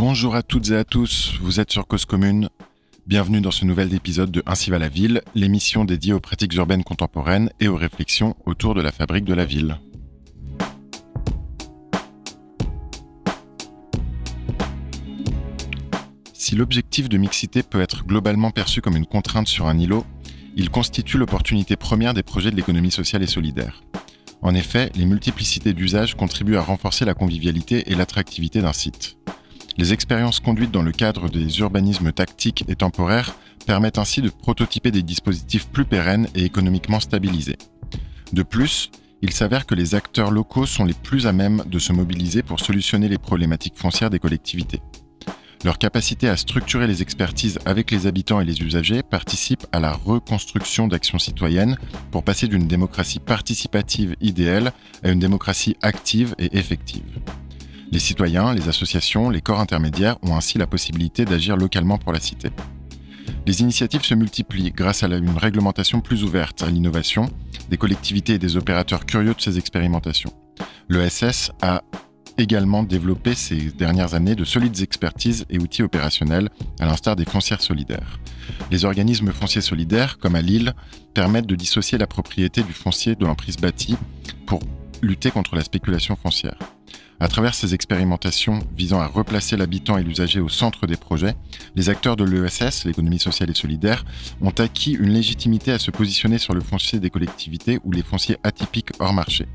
Bonjour à toutes et à tous, vous êtes sur Cause Commune. Bienvenue dans ce nouvel épisode de Ainsi va la ville, l'émission dédiée aux pratiques urbaines contemporaines et aux réflexions autour de la fabrique de la ville. Si l'objectif de mixité peut être globalement perçu comme une contrainte sur un îlot, il constitue l'opportunité première des projets de l'économie sociale et solidaire. En effet, les multiplicités d'usages contribuent à renforcer la convivialité et l'attractivité d'un site. Les expériences conduites dans le cadre des urbanismes tactiques et temporaires permettent ainsi de prototyper des dispositifs plus pérennes et économiquement stabilisés. De plus, il s'avère que les acteurs locaux sont les plus à même de se mobiliser pour solutionner les problématiques foncières des collectivités. Leur capacité à structurer les expertises avec les habitants et les usagers participe à la reconstruction d'actions citoyennes pour passer d'une démocratie participative idéale à une démocratie active et effective. Les citoyens, les associations, les corps intermédiaires ont ainsi la possibilité d'agir localement pour la cité. Les initiatives se multiplient grâce à une réglementation plus ouverte à l'innovation, des collectivités et des opérateurs curieux de ces expérimentations. L'ESS a également développé ces dernières années de solides expertises et outils opérationnels, à l'instar des foncières solidaires. Les organismes fonciers solidaires, comme à Lille, permettent de dissocier la propriété du foncier de l'emprise bâtie pour lutter contre la spéculation foncière. À travers ces expérimentations visant à replacer l'habitant et l'usager au centre des projets, les acteurs de l'ESS, l'économie sociale et solidaire, ont acquis une légitimité à se positionner sur le foncier des collectivités ou les fonciers atypiques hors marché.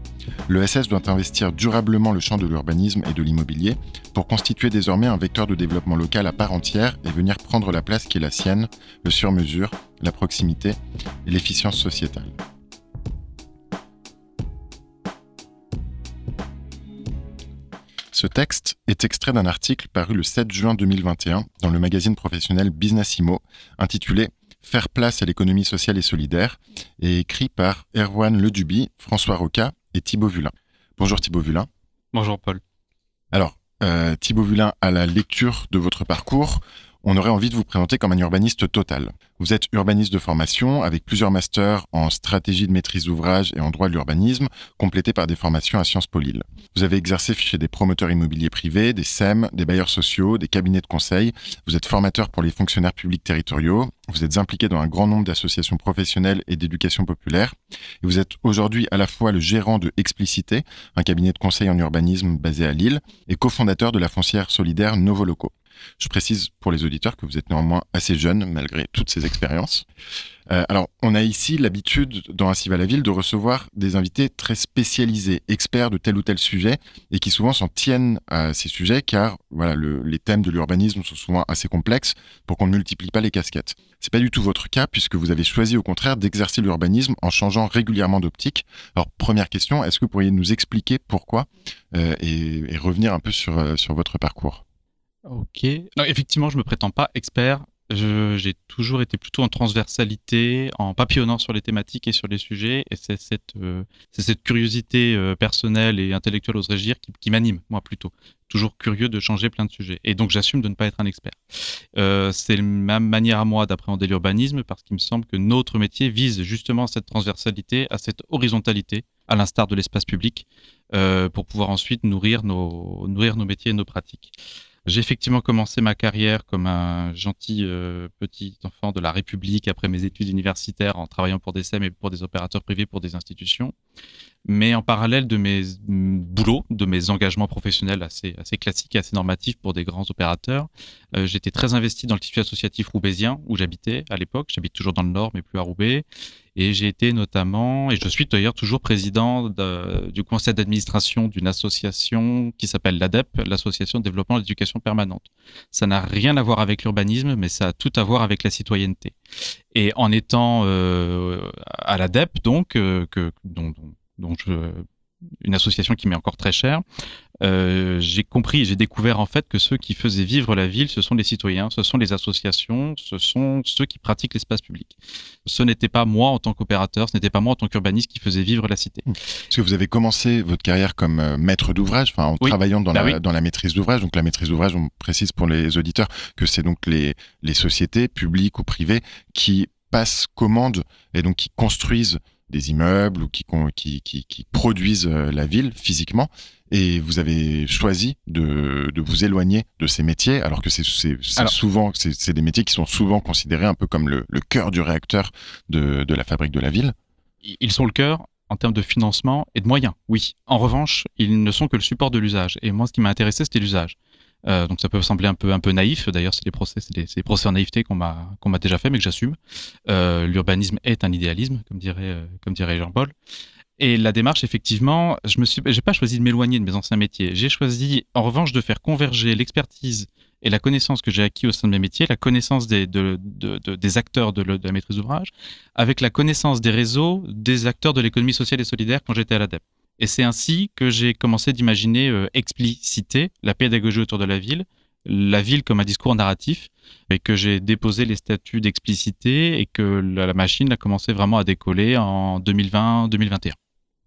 L'ESS doit investir durablement le champ de l'urbanisme et de l'immobilier pour constituer désormais un vecteur de développement local à part entière et venir prendre la place qui est la sienne, le sur-mesure, la proximité et l'efficience sociétale. Ce texte est extrait d'un article paru le 7 juin 2021 dans le magazine professionnel Businessimo, intitulé Faire place à l'économie sociale et solidaire, et écrit par Erwan Leduby, François Roca et Thibaut Vulin. Bonjour Thibaut Vulin. Bonjour Paul. Alors, euh, Thibaut Vulin, à la lecture de votre parcours, on aurait envie de vous présenter comme un urbaniste total. Vous êtes urbaniste de formation avec plusieurs masters en stratégie de maîtrise d'ouvrage et en droit de l'urbanisme, complétés par des formations à Sciences Po Lille. Vous avez exercé chez des promoteurs immobiliers privés, des SEM, des bailleurs sociaux, des cabinets de conseil. Vous êtes formateur pour les fonctionnaires publics territoriaux. Vous êtes impliqué dans un grand nombre d'associations professionnelles et d'éducation populaire. Et vous êtes aujourd'hui à la fois le gérant de Explicité, un cabinet de conseil en urbanisme basé à Lille, et cofondateur de la foncière solidaire Novo Loco. Je précise pour les auditeurs que vous êtes néanmoins assez jeune malgré toutes ces expériences. Euh, alors, on a ici l'habitude dans Ainsi va la ville de recevoir des invités très spécialisés, experts de tel ou tel sujet, et qui souvent s'en tiennent à ces sujets, car voilà, les thèmes de l'urbanisme sont souvent assez complexes pour qu'on ne multiplie pas les casquettes. C'est pas du tout votre cas, puisque vous avez choisi au contraire d'exercer l'urbanisme en changeant régulièrement d'optique. Alors, première question, est-ce que vous pourriez nous expliquer pourquoi euh, et, revenir un peu sur, euh, sur votre parcours? Ok. Non, effectivement, je me prétends pas expert. J'ai toujours été plutôt en transversalité, en papillonnant sur les thématiques et sur les sujets. Et c'est cette, euh, curiosité euh, personnelle et intellectuelle, oserais dire, qui, m'anime, moi plutôt. Toujours curieux de changer plein de sujets. Et donc j'assume de ne pas être un expert. Euh, c'est ma manière à moi d'appréhender l'urbanisme parce qu'il me semble que notre métier vise justement cette transversalité, à cette horizontalité, à l'instar de l'espace public, pour pouvoir ensuite nourrir nos métiers et nos pratiques. J'ai effectivement commencé ma carrière comme un gentil euh, petit enfant de la République après mes études universitaires en travaillant pour des SEM et pour des opérateurs privés pour des institutions. Mais en parallèle de mes mm, boulots, de mes engagements professionnels assez, classiques et assez normatifs pour des grands opérateurs, euh, j'étais très investi dans le tissu associatif roubaisien où j'habitais à l'époque. J'habite toujours dans le Nord, mais plus à Roubaix. Et j'ai été notamment, et je suis d'ailleurs toujours président du conseil d'administration d'une association qui s'appelle l'ADEP, l'Association de développement de l'éducation permanente. Ça n'a rien à voir avec l'urbanisme, mais ça a tout à voir avec la citoyenneté. Et en étant euh, à l'ADEP, donc, euh, que, dont, dont je, une association qui m'est encore très chère, euh, j'ai compris j'ai découvert en fait que ceux qui faisaient vivre la ville, ce sont les citoyens, ce sont les associations, ce sont ceux qui pratiquent l'espace public. Ce n'était pas moi en tant qu'opérateur, ce n'était pas moi en tant qu'urbaniste qui faisait vivre la cité. Parce que vous avez commencé votre carrière comme euh, maître d'ouvrage, enfin en travaillant dans, bah la, dans la maîtrise d'ouvrage. Donc la maîtrise d'ouvrage, on précise pour les auditeurs que c'est donc les, les sociétés publiques ou privées qui passent commande et donc qui construisent des immeubles ou qui, qui, qui, qui produisent la ville physiquement. Et vous avez choisi de, de vous éloigner de ces métiers, alors que c'est souvent, c'est des métiers qui sont souvent considérés un peu comme le, le cœur du réacteur de, de la fabrique de la ville. Ils sont le cœur, en termes de financement et de moyens, oui. En revanche, ils ne sont que le support de l'usage. Et moi, ce qui m'a intéressé, c'était l'usage. Euh, donc ça peut sembler un peu un peu naïf. D'ailleurs, c'est des procès, c'est des, procès en naïveté qu'on m'a qu'on m'a déjà fait, mais que j'assume. Euh, L'urbanisme est un idéalisme, comme dirait euh, comme dirait Jean-Paul. Et la démarche, effectivement, je me suis, j'ai pas choisi de m'éloigner de mes anciens métiers. J'ai choisi, en revanche, de faire converger l'expertise et la connaissance que j'ai acquis au sein de mes métiers, la connaissance des, de, de, de, des acteurs de, la maîtrise d'ouvrage, avec la connaissance des réseaux des acteurs de l'économie sociale et solidaire quand j'étais à l'ADEP. Et c'est ainsi que j'ai commencé d'imaginer euh, expliciter la pédagogie autour de la ville, la ville comme un discours narratif, et que j'ai déposé les statuts d'explicité et que la, machine a commencé vraiment à décoller en 2020-2021.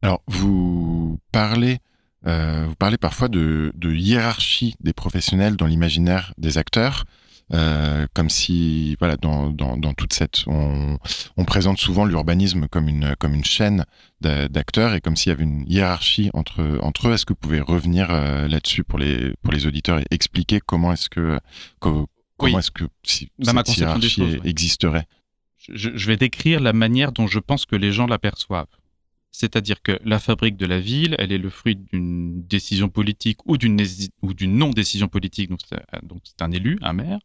Alors, vous parlez euh, vous parlez parfois de, de, hiérarchie des professionnels dans l'imaginaire des acteurs. Euh, comme si, voilà, dans, dans, dans toute cette, on, on, présente souvent l'urbanisme comme une comme une chaîne d'acteurs et comme s'il y avait une hiérarchie entre entre eux. Est-ce que vous pouvez revenir euh, là-dessus pour les pour les auditeurs et expliquer comment est-ce que comment est-ce que si, cette hiérarchie existerait? Je, je vais décrire la manière dont je pense que les gens l'aperçoivent. C'est-à-dire que la fabrique de la ville, elle est le fruit d'une décision politique ou d'une non-décision politique, donc c'est un élu, un maire.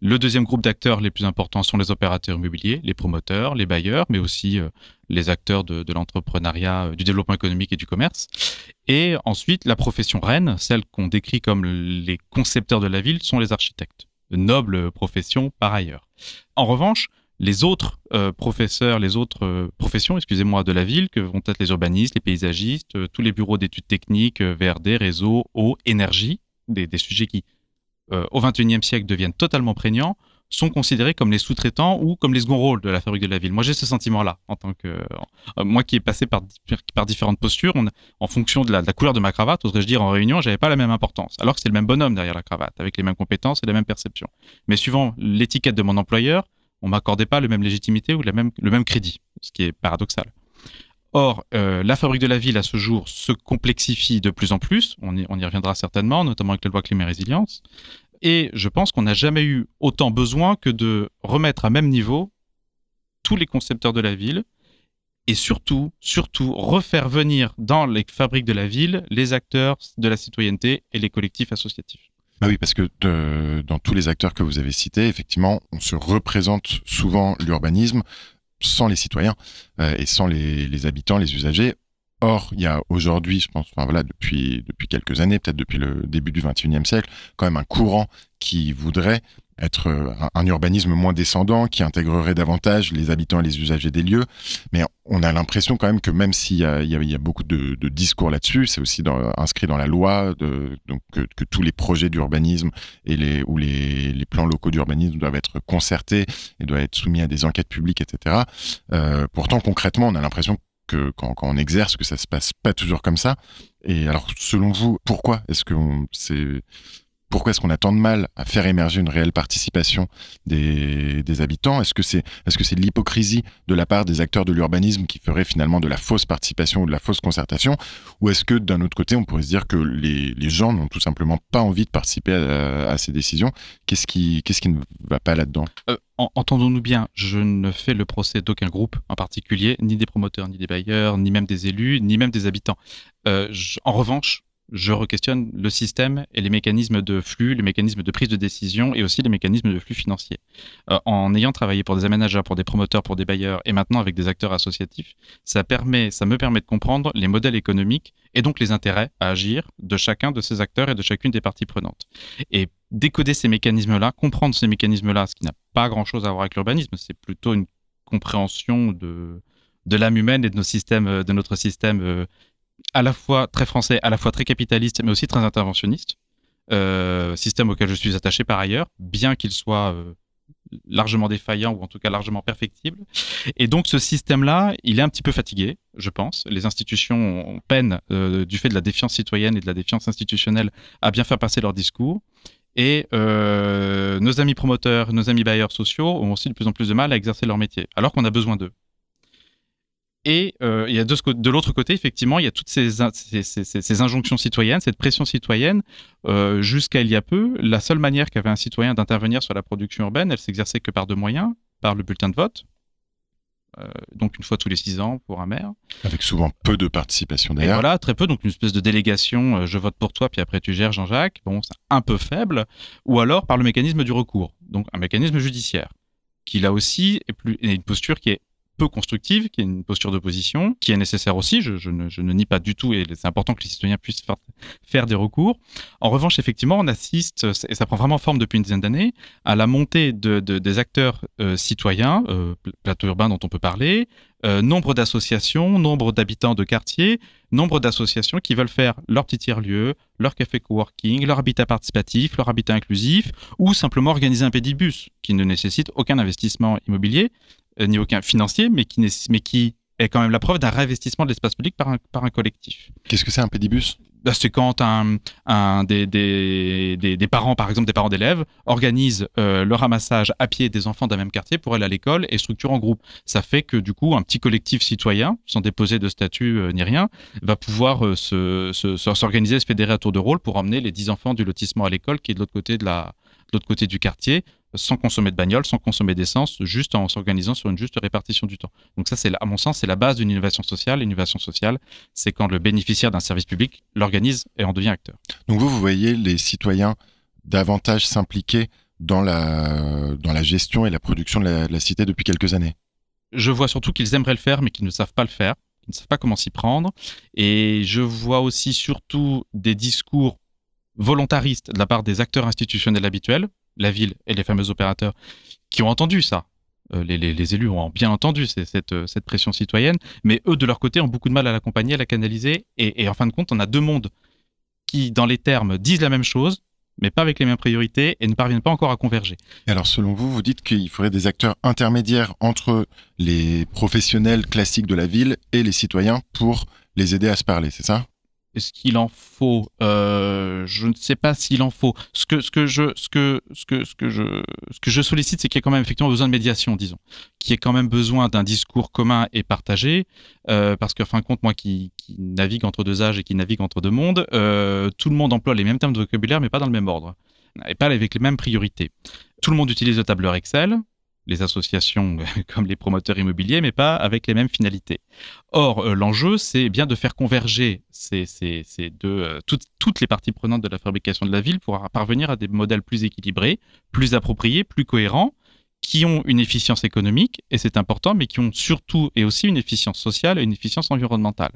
Le deuxième groupe d'acteurs les plus importants sont les opérateurs immobiliers, les promoteurs, les bailleurs, mais aussi euh, les acteurs de, l'entrepreneuriat, euh, du développement économique et du commerce. Et ensuite, la profession reine, celle qu'on décrit comme les concepteurs de la ville, sont les architectes. De nobles professions par ailleurs. En revanche, les autres euh, professeurs, les autres euh, professions, excusez-moi, de la ville, que vont être les urbanistes, les paysagistes, euh, tous les bureaux d'études techniques, VRD, réseau, eau, énergie, des, sujets qui, au XXIe siècle, deviennent totalement prégnants, sont considérés comme les sous-traitants ou comme les seconds rôles de la fabrique de la ville. Moi, j'ai ce sentiment-là, en tant que moi qui ai passé par, par différentes postures, en fonction de la, couleur de ma cravate, oserais-je dire en réunion, j'avais pas la même importance, alors que c'est le même bonhomme derrière la cravate, avec les mêmes compétences et la même perception. Mais suivant l'étiquette de mon employeur, on m'accordait pas le même légitimité ou le même crédit, ce qui est paradoxal. Or, euh, la fabrique de la ville à ce jour se complexifie de plus en plus, on y, reviendra certainement, notamment avec la loi climat résilience, et je pense qu'on n'a jamais eu autant besoin que de remettre à même niveau tous les concepteurs de la ville, et surtout, surtout, refaire venir dans les fabriques de la ville les acteurs de la citoyenneté et les collectifs associatifs. Bah oui, parce que dans tous les acteurs que vous avez cités, effectivement, on se représente souvent l'urbanisme sans les citoyens euh, et sans les, habitants, les usagers. Or, il y a aujourd'hui, je pense, enfin voilà, depuis depuis quelques années, peut-être depuis le début du 21e siècle, quand même un courant qui voudrait être euh, un, urbanisme moins descendant, qui intégrerait davantage les habitants et les usagers des lieux. Mais on a l'impression quand même que même s'il y, y, a, beaucoup de, discours là-dessus, c'est aussi inscrit dans la loi, que, tous les projets d'urbanisme et les ou les, les plans locaux d'urbanisme doivent être concertés et doivent être soumis à des enquêtes publiques, etc. Euh, pourtant, concrètement, on a l'impression que quand, quand, on exerce, que ça se passe pas toujours comme ça. Et alors, selon vous, pourquoi est-ce que c'est pourquoi est-ce qu'on a tant de mal à faire émerger une réelle participation des, habitants? Est-ce que c'est c'est de l'hypocrisie de la part des acteurs de l'urbanisme qui ferait finalement de la fausse participation ou de la fausse concertation? Ou est-ce que d'un autre côté, on pourrait se dire que les, gens n'ont tout simplement pas envie de participer à, ces décisions? Qu'est-ce qui, qui ne va pas là-dedans? Euh, Entendons-nous bien, je ne fais le procès d'aucun groupe en particulier, ni des promoteurs, ni des bailleurs, ni même des élus, ni même des habitants. Euh, en revanche, je re-questionne le système et les mécanismes de flux, les mécanismes de prise de décision et aussi les mécanismes de flux financiers. Euh, en ayant travaillé pour des aménageurs, pour des promoteurs, pour des bailleurs et maintenant avec des acteurs associatifs, ça, me permet de comprendre les modèles économiques et donc les intérêts à agir de chacun de ces acteurs et de chacune des parties prenantes. Et décoder ces mécanismes-là, comprendre ces mécanismes-là, ce qui n'a pas grand-chose à voir avec l'urbanisme, c'est plutôt une compréhension de, de l'âme humaine et de nos systèmes, de notre système euh, à la fois très français, à la fois très capitaliste, mais aussi très interventionniste. Euh, système auquel je suis attaché par ailleurs, bien qu'il soit euh, largement défaillant ou en tout cas largement perfectible. Et donc ce système-là, il est un petit peu fatigué, je pense. Les institutions peinent, euh, du fait de la défiance citoyenne et de la défiance institutionnelle, à bien faire passer leur discours. Et euh, nos amis promoteurs, nos amis bailleurs sociaux ont aussi de plus en plus de mal à exercer leur métier, alors qu'on a besoin d'eux. Et euh, il y a de, de l'autre côté, effectivement, il y a toutes ces, ces, ces, injonctions citoyennes, cette pression citoyenne. Euh, Jusqu'à il y a peu, la seule manière qu'avait un citoyen d'intervenir sur la production urbaine, elle s'exerçait que par deux moyens, par le bulletin de vote, euh, donc une fois tous les six ans pour un maire. Avec souvent peu de participation d'ailleurs. Voilà, très peu, donc une espèce de délégation, euh, je vote pour toi, puis après tu gères Jean-Jacques. Bon, c'est un peu faible. Ou alors par le mécanisme du recours, donc un mécanisme judiciaire, qui là aussi est, plus, est une posture qui est peu constructive, qui est une posture d'opposition, qui est nécessaire aussi, je, ne, nie pas du tout, et c'est important que les citoyens puissent faire, des recours. En revanche, effectivement, on assiste, et ça prend vraiment forme depuis une dizaine d'années, à la montée de, des acteurs euh, citoyens, euh, plateau urbain dont on peut parler, euh, nombre d'associations, nombre d'habitants de quartiers, nombre d'associations qui veulent faire leur petit tiers-lieu, leur café coworking, leur habitat participatif, leur habitat inclusif, ou simplement organiser un pédibus qui ne nécessite aucun investissement immobilier, euh, ni aucun financier, mais qui, mais qui est quand même la preuve d'un réinvestissement de l'espace public par un, par un collectif. Qu'est-ce que c'est un pédibus? Bah, c'est quand un, un des, des, des, parents, par exemple des parents d'élèves, organisent euh, le ramassage à pied des enfants d'un même quartier pour aller à l'école et structure en groupe. Ça fait que du coup, un petit collectif citoyen, sans déposer de statut euh, ni rien, va pouvoir se, s'organiser, se, se fédérer à tour de rôle pour emmener les 10 enfants du lotissement à l'école qui est de l'autre côté de la, de l'autre côté du quartier, sans consommer de bagnole, sans consommer d'essence, juste en s'organisant sur une juste répartition du temps. Donc ça, c'est à mon sens, c'est la base d'une innovation sociale. L'innovation sociale, c'est quand le bénéficiaire d'un service public l'organise et en devient acteur. Donc vous, vous voyez les citoyens davantage s'impliquer dans la, dans la gestion et la production de la, cité depuis quelques années? Je vois surtout qu'ils aimeraient le faire, mais qu'ils ne savent pas le faire, qu'ils ne savent pas comment s'y prendre. Et je vois aussi surtout des discours volontaristes de la part des acteurs institutionnels habituels, la ville et les fameux opérateurs, qui ont entendu ça. Euh, les, élus ont bien entendu cette, euh, cette, pression citoyenne, mais eux, de leur côté, ont beaucoup de mal à l'accompagner, à la canaliser. Et, en fin de compte, on a deux mondes qui, dans les termes, disent la même chose, mais pas avec les mêmes priorités et ne parviennent pas encore à converger. Et alors, selon vous, vous dites qu'il faudrait des acteurs intermédiaires entre les professionnels classiques de la ville et les citoyens pour les aider à se parler, c'est ça? Est-ce qu'il en faut euh, Je ne sais pas s'il en faut. Ce que, je, sollicite, c'est qu'il y a quand même effectivement besoin de médiation, disons, qu'il y ait quand même besoin d'un discours commun et partagé, euh, parce que fin de compte, moi qui, navigue entre deux âges et qui navigue entre deux mondes, euh, tout le monde emploie les mêmes termes de vocabulaire, mais pas dans le même ordre, et pas avec les mêmes priorités. Tout le monde utilise le tableur Excel, les associations comme les promoteurs immobiliers, mais pas avec les mêmes finalités. Or, euh, l'enjeu, c'est bien de faire converger euh, toutes, toutes, les parties prenantes de la fabrication de la ville pour parvenir à des modèles plus équilibrés, plus appropriés, plus cohérents, qui ont une efficience économique, et c'est important, mais qui ont surtout et aussi une efficience sociale et une efficience environnementale.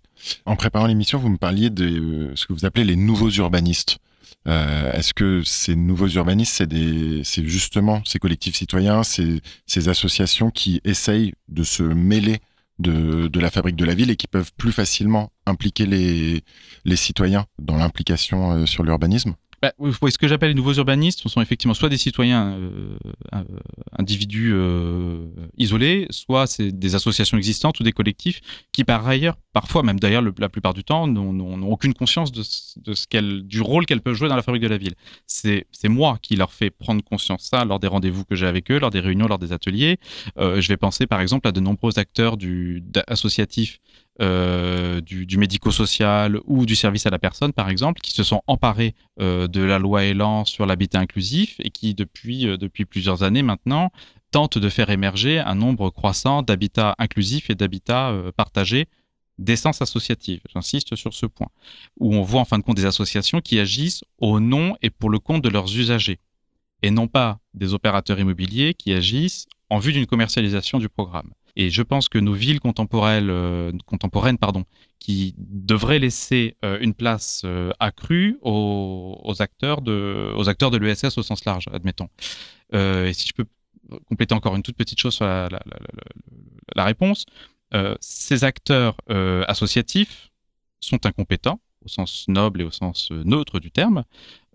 En préparant l'émission, vous me parliez de euh, ce que vous appelez les nouveaux urbanistes. Euh, est-ce que ces nouveaux urbanistes, c'est justement ces collectifs citoyens, ces, associations qui essayent de se mêler de, la fabrique de la ville et qui peuvent plus facilement impliquer les, les citoyens dans l'implication euh, sur l'urbanisme? Bah, ce que j'appelle les nouveaux urbanistes ce sont effectivement soit des citoyens euh, euh, individus euh, isolés, soit c'est des associations existantes ou des collectifs qui par ailleurs, parfois même d'ailleurs la plupart du temps, n'ont aucune conscience du rôle qu'elles peuvent jouer dans la fabrique de la ville. C'est moi qui leur fais prendre conscience ça lors des rendez-vous que j'ai avec eux, lors des réunions, lors des ateliers. je vais penser par exemple à de nombreux acteurs associatifs euh, du, médico-social ou du service à la personne, par exemple, qui se sont emparés euh, de la loi Elan sur l'habitat inclusif et qui, depuis, euh, depuis plusieurs années maintenant, tentent de faire émerger un nombre croissant d'habitats inclusifs et d'habitats partagés d'essence associative. J'insiste sur ce point. Où on voit en fin de compte des associations qui agissent au nom et pour le compte de leurs usagers et non pas des opérateurs immobiliers qui agissent en vue d'une commercialisation du programme. Et je pense que nos villes contemporaines, euh, pardon, qui devraient laisser euh, une place euh, accrue aux, acteurs de, l'ESS au sens large, admettons. et si je peux compléter encore une toute petite chose sur la réponse, ces acteurs associatifs sont incompétents au sens noble et au sens neutre du terme.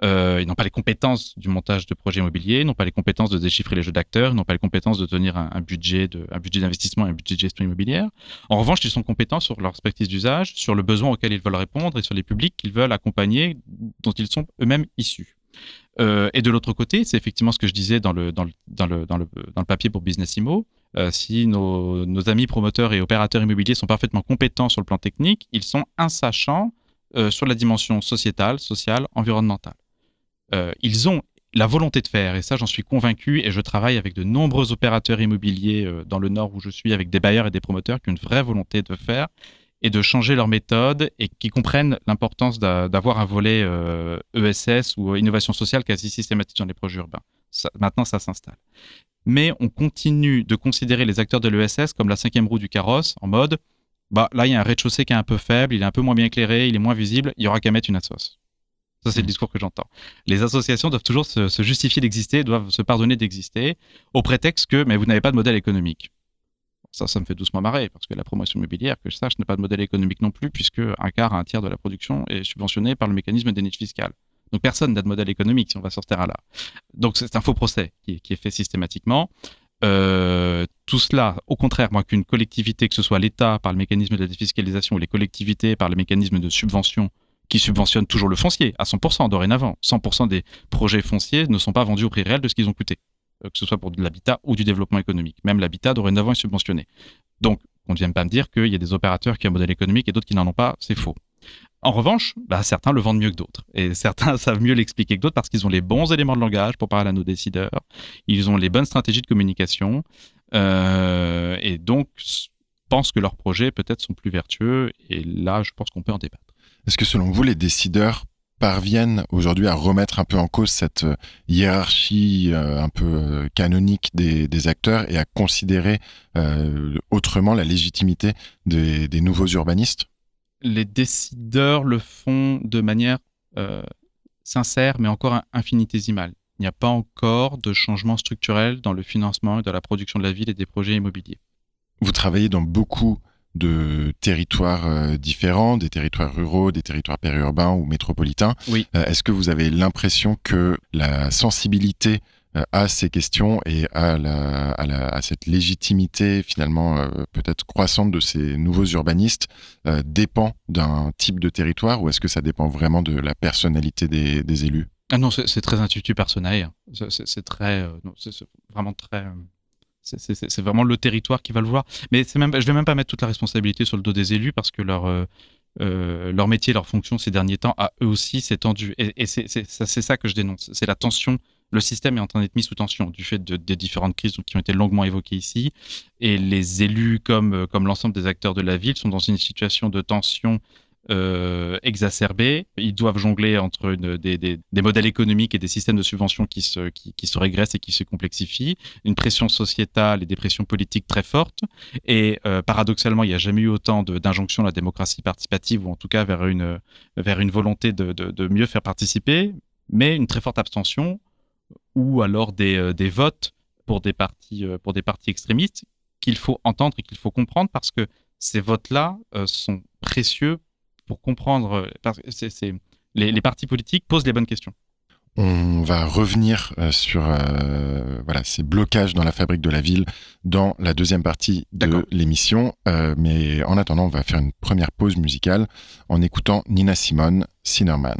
Euh, ils n'ont pas les compétences du montage de projets immobiliers, ils n'ont pas les compétences de déchiffrer les jeux d'acteurs, ils n'ont pas les compétences de tenir un, budget d'investissement et un budget de gestion immobilière. En revanche, ils sont compétents sur leur expertise d'usage, sur le besoin auquel ils veulent répondre et sur les publics qu'ils veulent accompagner, dont ils sont eux-mêmes issus. Euh, et de l'autre côté, c'est effectivement ce que je disais dans le, dans le, dans le, dans le, dans le papier pour Business Immo, si nos, nos, amis promoteurs et opérateurs immobiliers sont parfaitement compétents sur le plan technique, ils sont insachants sur la dimension sociétale, sociale, environnementale. ils ont la volonté de faire, et ça j'en suis convaincu, et je travaille avec de nombreux opérateurs immobiliers euh, dans le nord où je suis, avec des bailleurs et des promoteurs qui ont une vraie volonté de faire et de changer leur méthode et qui comprennent l'importance d'avoir un volet ESS euh, e ou innovation sociale quasi systématique dans les projets urbains. maintenant, ça s'installe. Mais on continue de considérer les acteurs de l'ESS comme la cinquième roue du carrosse, en mode, bah là, il y a un rez-de-chaussée qui est un peu faible, il est un peu moins bien éclairé, il est moins visible, il y aura qu'à mettre une assoce. Ça, c'est le mm. discours que j'entends. Les associations doivent toujours se, justifier d'exister, doivent se pardonner d'exister, au prétexte que mais vous n'avez pas de modèle économique. Ça, ça me fait doucement marrer, parce que la promotion immobilière, que je sache, n'a pas de modèle économique non plus, puisque un quart à un tiers de la production est subventionné par le mécanisme des niches fiscales. Donc personne n'a de modèle économique si on va sortir à là. Donc c'est un faux procès qui est, fait systématiquement. Euh, tout cela, au contraire, moi, qu'une collectivité, que ce soit l'État par le mécanisme de la défiscalisation ou les collectivités par le mécanisme de subvention qui subventionne toujours le foncier à 100% dorénavant. 100% des projets fonciers ne sont pas vendus au prix réel de ce qu'ils ont coûté, euh, que ce soit pour de l'habitat ou du développement économique. Même l'habitat dorénavant est subventionné. Donc, on ne vient pas me dire qu'il y a des opérateurs qui ont un modèle économique et d'autres qui n'en ont pas, c'est faux. En revanche, bah, certains le vendent mieux que d'autres. Et certains savent mieux l'expliquer que d'autres parce qu'ils ont les bons éléments de langage pour parler à nos décideurs. Ils ont les bonnes stratégies de communication. Euh, et donc, pensent que leurs projets peut-être sont plus vertueux. Et là, je pense qu'on peut en débattre. Est-ce que selon vous, les décideurs parviennent aujourd'hui à remettre un peu en cause cette euh, hiérarchie euh, un peu canonique des, acteurs et à considérer autrement la légitimité des, nouveaux urbanistes? Les décideurs le font de manière sincère, mais encore infinitésimale. Il n'y a pas encore de changement structurel dans le financement et dans la production de la ville et des projets immobiliers. Vous travaillez dans beaucoup de territoires euh, différents, des territoires ruraux, des territoires périurbains ou métropolitains. Oui. Euh, est-ce que vous avez l'impression que la sensibilité euh, à ces questions et à, la, à, cette légitimité finalement peut-être croissante de ces nouveaux urbanistes dépend d'un type de territoire ou est-ce que ça dépend vraiment de la personnalité des, élus? Ah non, c'est très intuitif personnel. C'est très, c'est vraiment très c'est vraiment le territoire qui va le voir. Mais même, je vais même pas mettre toute la responsabilité sur le dos des élus parce que leur, euh, euh, leur métier, leur fonction ces derniers temps a eux aussi s'est tendu. Et, c'est ça que je dénonce. C'est la tension. Le système est en train d'être mis sous tension du fait de, des différentes crises qui ont été longuement évoquées ici. Et les élus, comme, comme l'ensemble des acteurs de la ville, sont dans une situation de tension euh, exacerbés. Ils doivent jongler entre des, modèles économiques et des systèmes de subvention qui se, qui, se régressent et qui se complexifient, une pression sociétale et des pressions politiques très fortes. Et euh, paradoxalement, il n'y a jamais eu autant d'injonctions à la démocratie participative, ou en tout cas vers une, vers une volonté de, mieux faire participer, mais une très forte abstention, ou alors des, euh, des votes pour des partis, pour des partis extrémistes qu'il faut entendre et qu'il faut comprendre parce que ces votes-là sont précieux pour comprendre, parce que les, partis politiques posent les bonnes questions. On va revenir euh, sur euh, voilà, ces blocages dans la fabrique de la ville dans la deuxième partie de l'émission. Euh, mais en attendant, on va faire une première pause musicale en écoutant Nina Simone, Sinnerman.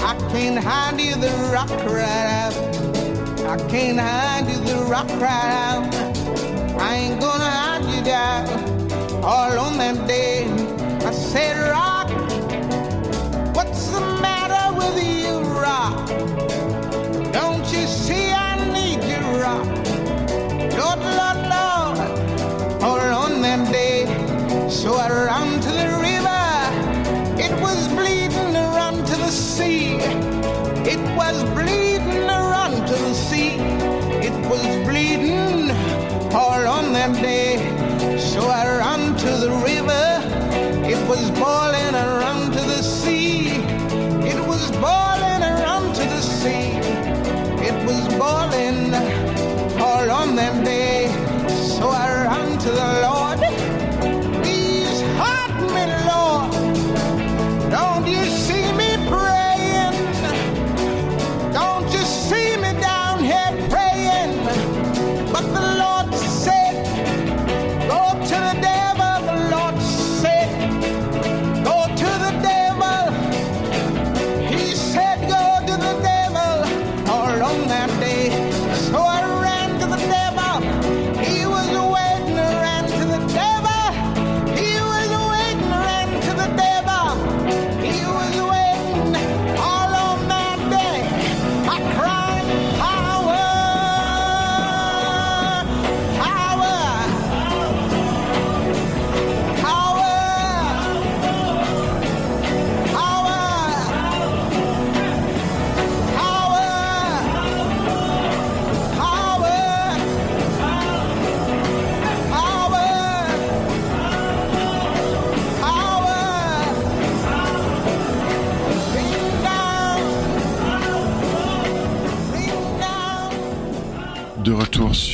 I can't hide you, the rock right out. I can't hide you, the rock right out. I ain't gonna hide you down all on that day. I said,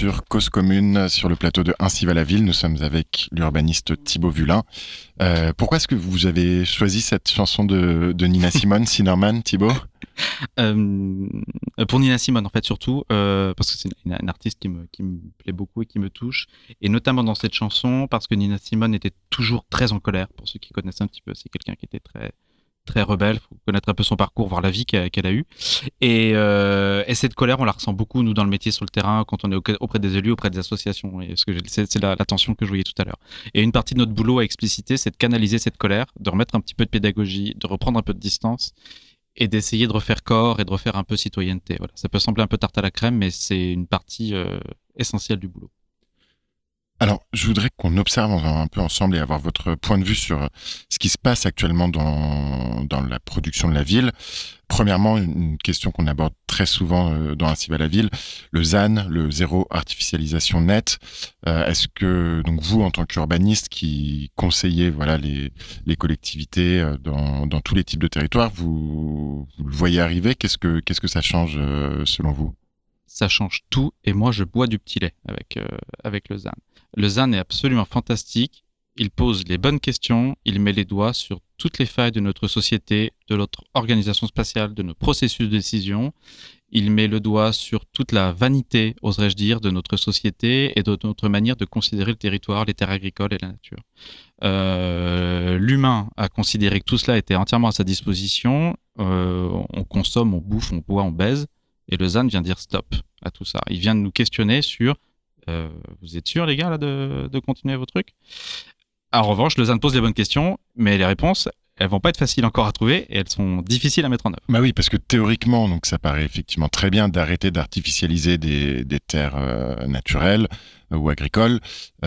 sur Cause Commune, sur le plateau de Ainsi va la ville. Nous sommes avec l'urbaniste Thibaut Vulin. Euh, pourquoi est-ce que vous avez choisi cette chanson de, Nina Simone, Sinerman, Thibaut? Euh, Pour Nina Simone, en fait, surtout, euh, parce que c'est une, artiste qui me, qui me plaît beaucoup et qui me touche. Et notamment dans cette chanson, parce que Nina Simone était toujours très en colère. Pour ceux qui connaissent un petit peu, c'est quelqu'un qui était très très rebelle, faut connaître un peu son parcours, voir la vie qu'elle a eue. Euh, et, cette colère, on la ressent beaucoup, nous, dans le métier, sur le terrain, quand on est auprès des élus, auprès des associations. Et c'est la, tension que je voyais tout à l'heure. Et une partie de notre boulot à expliciter, c'est de canaliser cette colère, de remettre un petit peu de pédagogie, de reprendre un peu de distance et d'essayer de refaire corps et de refaire un peu citoyenneté. Voilà. Ça peut sembler un peu tarte à la crème, mais c'est une partie euh, essentielle du boulot. Alors, je voudrais qu'on observe un peu ensemble et avoir votre point de vue sur ce qui se passe actuellement dans, la production de la ville. Premièrement, une question qu'on aborde très souvent euh, dans Ainsi va la ville, le ZAN, le zéro artificialisation net. Euh, est-ce que donc vous, en tant qu'urbaniste qui conseillez voilà les, collectivités euh, dans, dans tous les types de territoires, vous, vous le voyez arriver? Qu'est-ce que qu'est-ce que ça change selon vous? Ça change tout, et moi je bois du petit lait avec avec le ZAN. Le ZAN est absolument fantastique. Il pose les bonnes questions, il met les doigts sur toutes les failles de notre société, de notre organisation spatiale, de nos processus de décision. Il met le doigt sur toute la vanité, oserais-je dire, de notre société et de notre manière de considérer le territoire, les terres agricoles et la nature. Euh, l'humain a considéré que tout cela était entièrement à sa disposition. Euh, on consomme, on bouffe, on boit, on baise. Et ZAN vient dire stop à tout ça. Il vient de nous questionner sur euh, vous êtes sûr, les gars, là, de, continuer vos trucs? En revanche, Lausanne pose les bonnes questions, mais les réponses, elles vont pas être faciles encore à trouver et elles sont difficiles à mettre en œuvre. Bah oui, parce que théoriquement, donc ça paraît effectivement très bien d'arrêter d'artificialiser des, terres euh, naturelles euh, ou agricoles,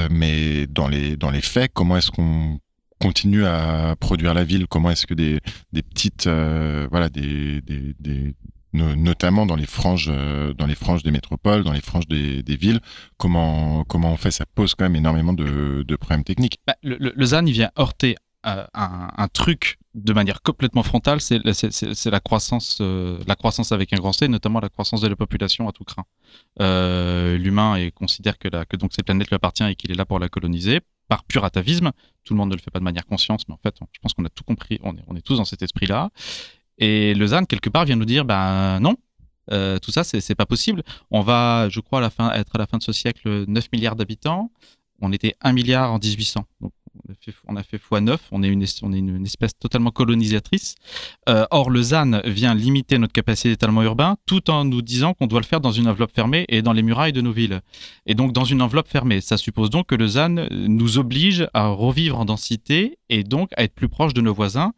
mais dans les dans les faits, comment est-ce qu'on continue à produire la ville? Comment est-ce que des, des petites voilà des, des, notamment dans les franges, euh, dans les franges des métropoles, dans les franges des, villes. Comment comment on fait Ça pose quand même énormément de, problèmes techniques. Bah, le, ZAN, il vient heurter euh, un, truc de manière complètement frontale, c'est la croissance, euh, la croissance avec un grand C, notamment la croissance de la population à tout craint. L'humain considère que, donc cette planète lui appartient et qu'il est là pour la coloniser par pur atavisme. Tout le monde ne le fait pas de manière consciente, mais en fait, je pense qu'on a tout compris. On est tous dans cet esprit-là. Et Lausanne, quelque part, vient nous dire, ben non, euh, tout ça, c'est pas possible. On va, je crois, à la fin, être à la fin de ce siècle 9 milliards d'habitants. On était 1 milliard en 1800. Donc, on a fait, fois 9. On est une, on est une, espèce totalement colonisatrice. Euh, or, le ZAN vient limiter notre capacité d'étalement urbain tout en nous disant qu'on doit le faire dans une enveloppe fermée et dans les murailles de nos villes. Et donc, dans une enveloppe fermée. Ça suppose donc que le ZAN nous oblige à revivre en densité et donc à être plus proche de nos voisins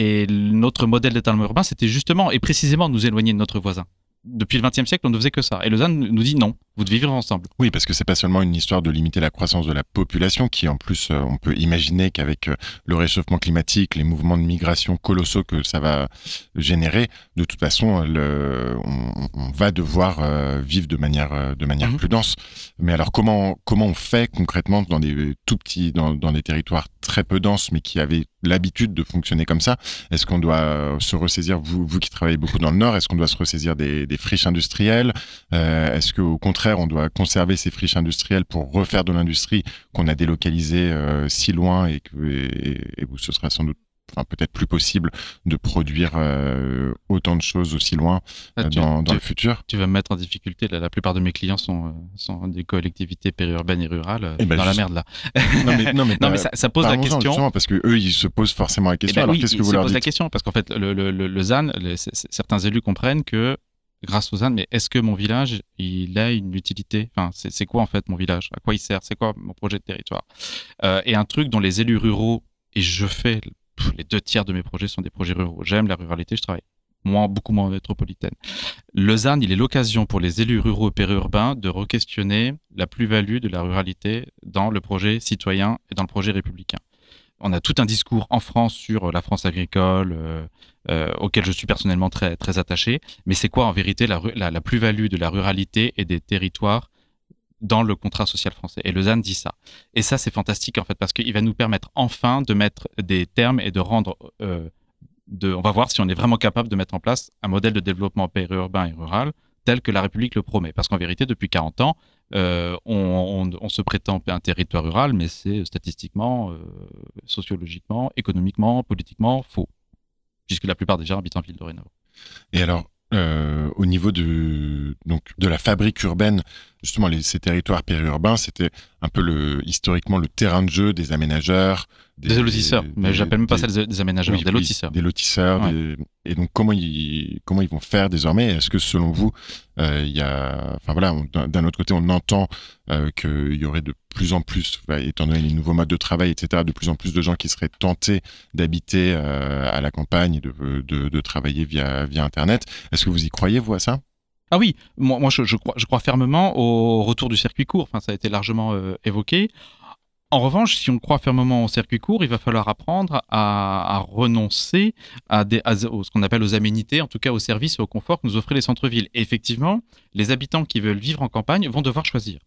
et notre modèle d'étalement urbain, c'était justement et précisément nous éloigner de notre voisin depuis le XXe siècle, on ne faisait que ça. Et Lausanne nous dit non, vous devez vivre ensemble. Oui, parce que c'est pas seulement une histoire de limiter la croissance de la population, qui en plus, euh, on peut imaginer qu'avec euh, le réchauffement climatique, les mouvements de migration colossaux que ça va générer, de toute façon, le, on, va devoir euh, vivre de manière, de manière mhm. plus dense. Mais alors, comment, comment on fait concrètement dans des tout petits, dans, dans des territoires très peu denses, mais qui avaient l'habitude de fonctionner comme ça? Est-ce qu'on doit se ressaisir, vous, vous qui travaillez beaucoup dans le Nord, est-ce qu'on doit se ressaisir des, des friches industrielles? Euh, Est-ce qu'au contraire, on doit conserver ces friches industrielles pour refaire de l'industrie qu'on a délocalisée euh, si loin et que et, vous, ce sera sans doute enfin peut-être plus possible de produire euh, autant de choses aussi loin ah, dans, le futur. Tu vas me mettre en difficulté. La, plupart de mes clients sont, sont des collectivités périurbaines et rurales eh ben, dans la merde là. Non mais, non, mais, non, mais ça, pose la question. Parce que eux, ils se posent forcément la question. Eh ben alors qu'est-ce que vous leur dites la question parce qu'en fait, le, le, le ZAN, certains élus comprennent que grâce aux ânes, mais est-ce que mon village, il a une utilité? Enfin, c'est quoi en fait mon village? À quoi il sert? C'est quoi mon projet de territoire? Euh, Et un truc dont les élus ruraux, et je fais, les deux tiers de mes projets sont des projets ruraux. J'aime la ruralité, je travaille moins, beaucoup moins métropolitaine. Le ZAN, il est l'occasion pour les élus ruraux et périurbains de re-questionner la plus-value de la ruralité dans le projet citoyen et dans le projet républicain on a tout un discours en France sur euh, la France agricole, euh, euh, auquel je suis personnellement très, très attaché. Mais c'est quoi en vérité la, la, plus-value de la ruralité et des territoires dans le contrat social français? Et Lausanne dit ça. Et ça, c'est fantastique en fait, parce qu'il va nous permettre enfin de mettre des termes et de rendre... de, on va voir si on est vraiment capable de mettre en place un modèle de développement périurbain et rural tel que la République le promet. Parce qu'en vérité, depuis 40 ans, euh, on, se prétend un territoire rural, mais c'est statistiquement, euh, sociologiquement, économiquement, politiquement faux, puisque la plupart des gens habitent en ville dorénavant. Et alors, euh, au niveau de, donc, de la fabrique urbaine, justement, les, ces territoires périurbains, c'était un peu le, historiquement le terrain de jeu des aménageurs. Des, lotisseurs, mais j'appelle même pas ça des, aménageurs, des lotisseurs. des lotisseurs. et donc, comment ils, comment ils vont faire désormais? Est-ce que selon vous, euh, il y a, enfin voilà, d'un autre côté, on entend euh, qu'il y aurait de plus en plus, bah, étant donné les nouveaux modes de travail, etc., de plus en plus de gens qui seraient tentés d'habiter euh, à la campagne et de, de, de, travailler via, via Internet. Est-ce que vous y croyez, vous, à ça? Ah oui, moi, moi je, crois, je, crois, fermement au retour du circuit court. Enfin, ça a été largement euh, évoqué. En revanche, si on croit fermement au circuit court, il va falloir apprendre à, renoncer à, des, ce qu'on appelle aux aménités, en tout cas aux services et au confort que nous offraient les centres-villes. Et effectivement, les habitants qui veulent vivre en campagne vont devoir choisir.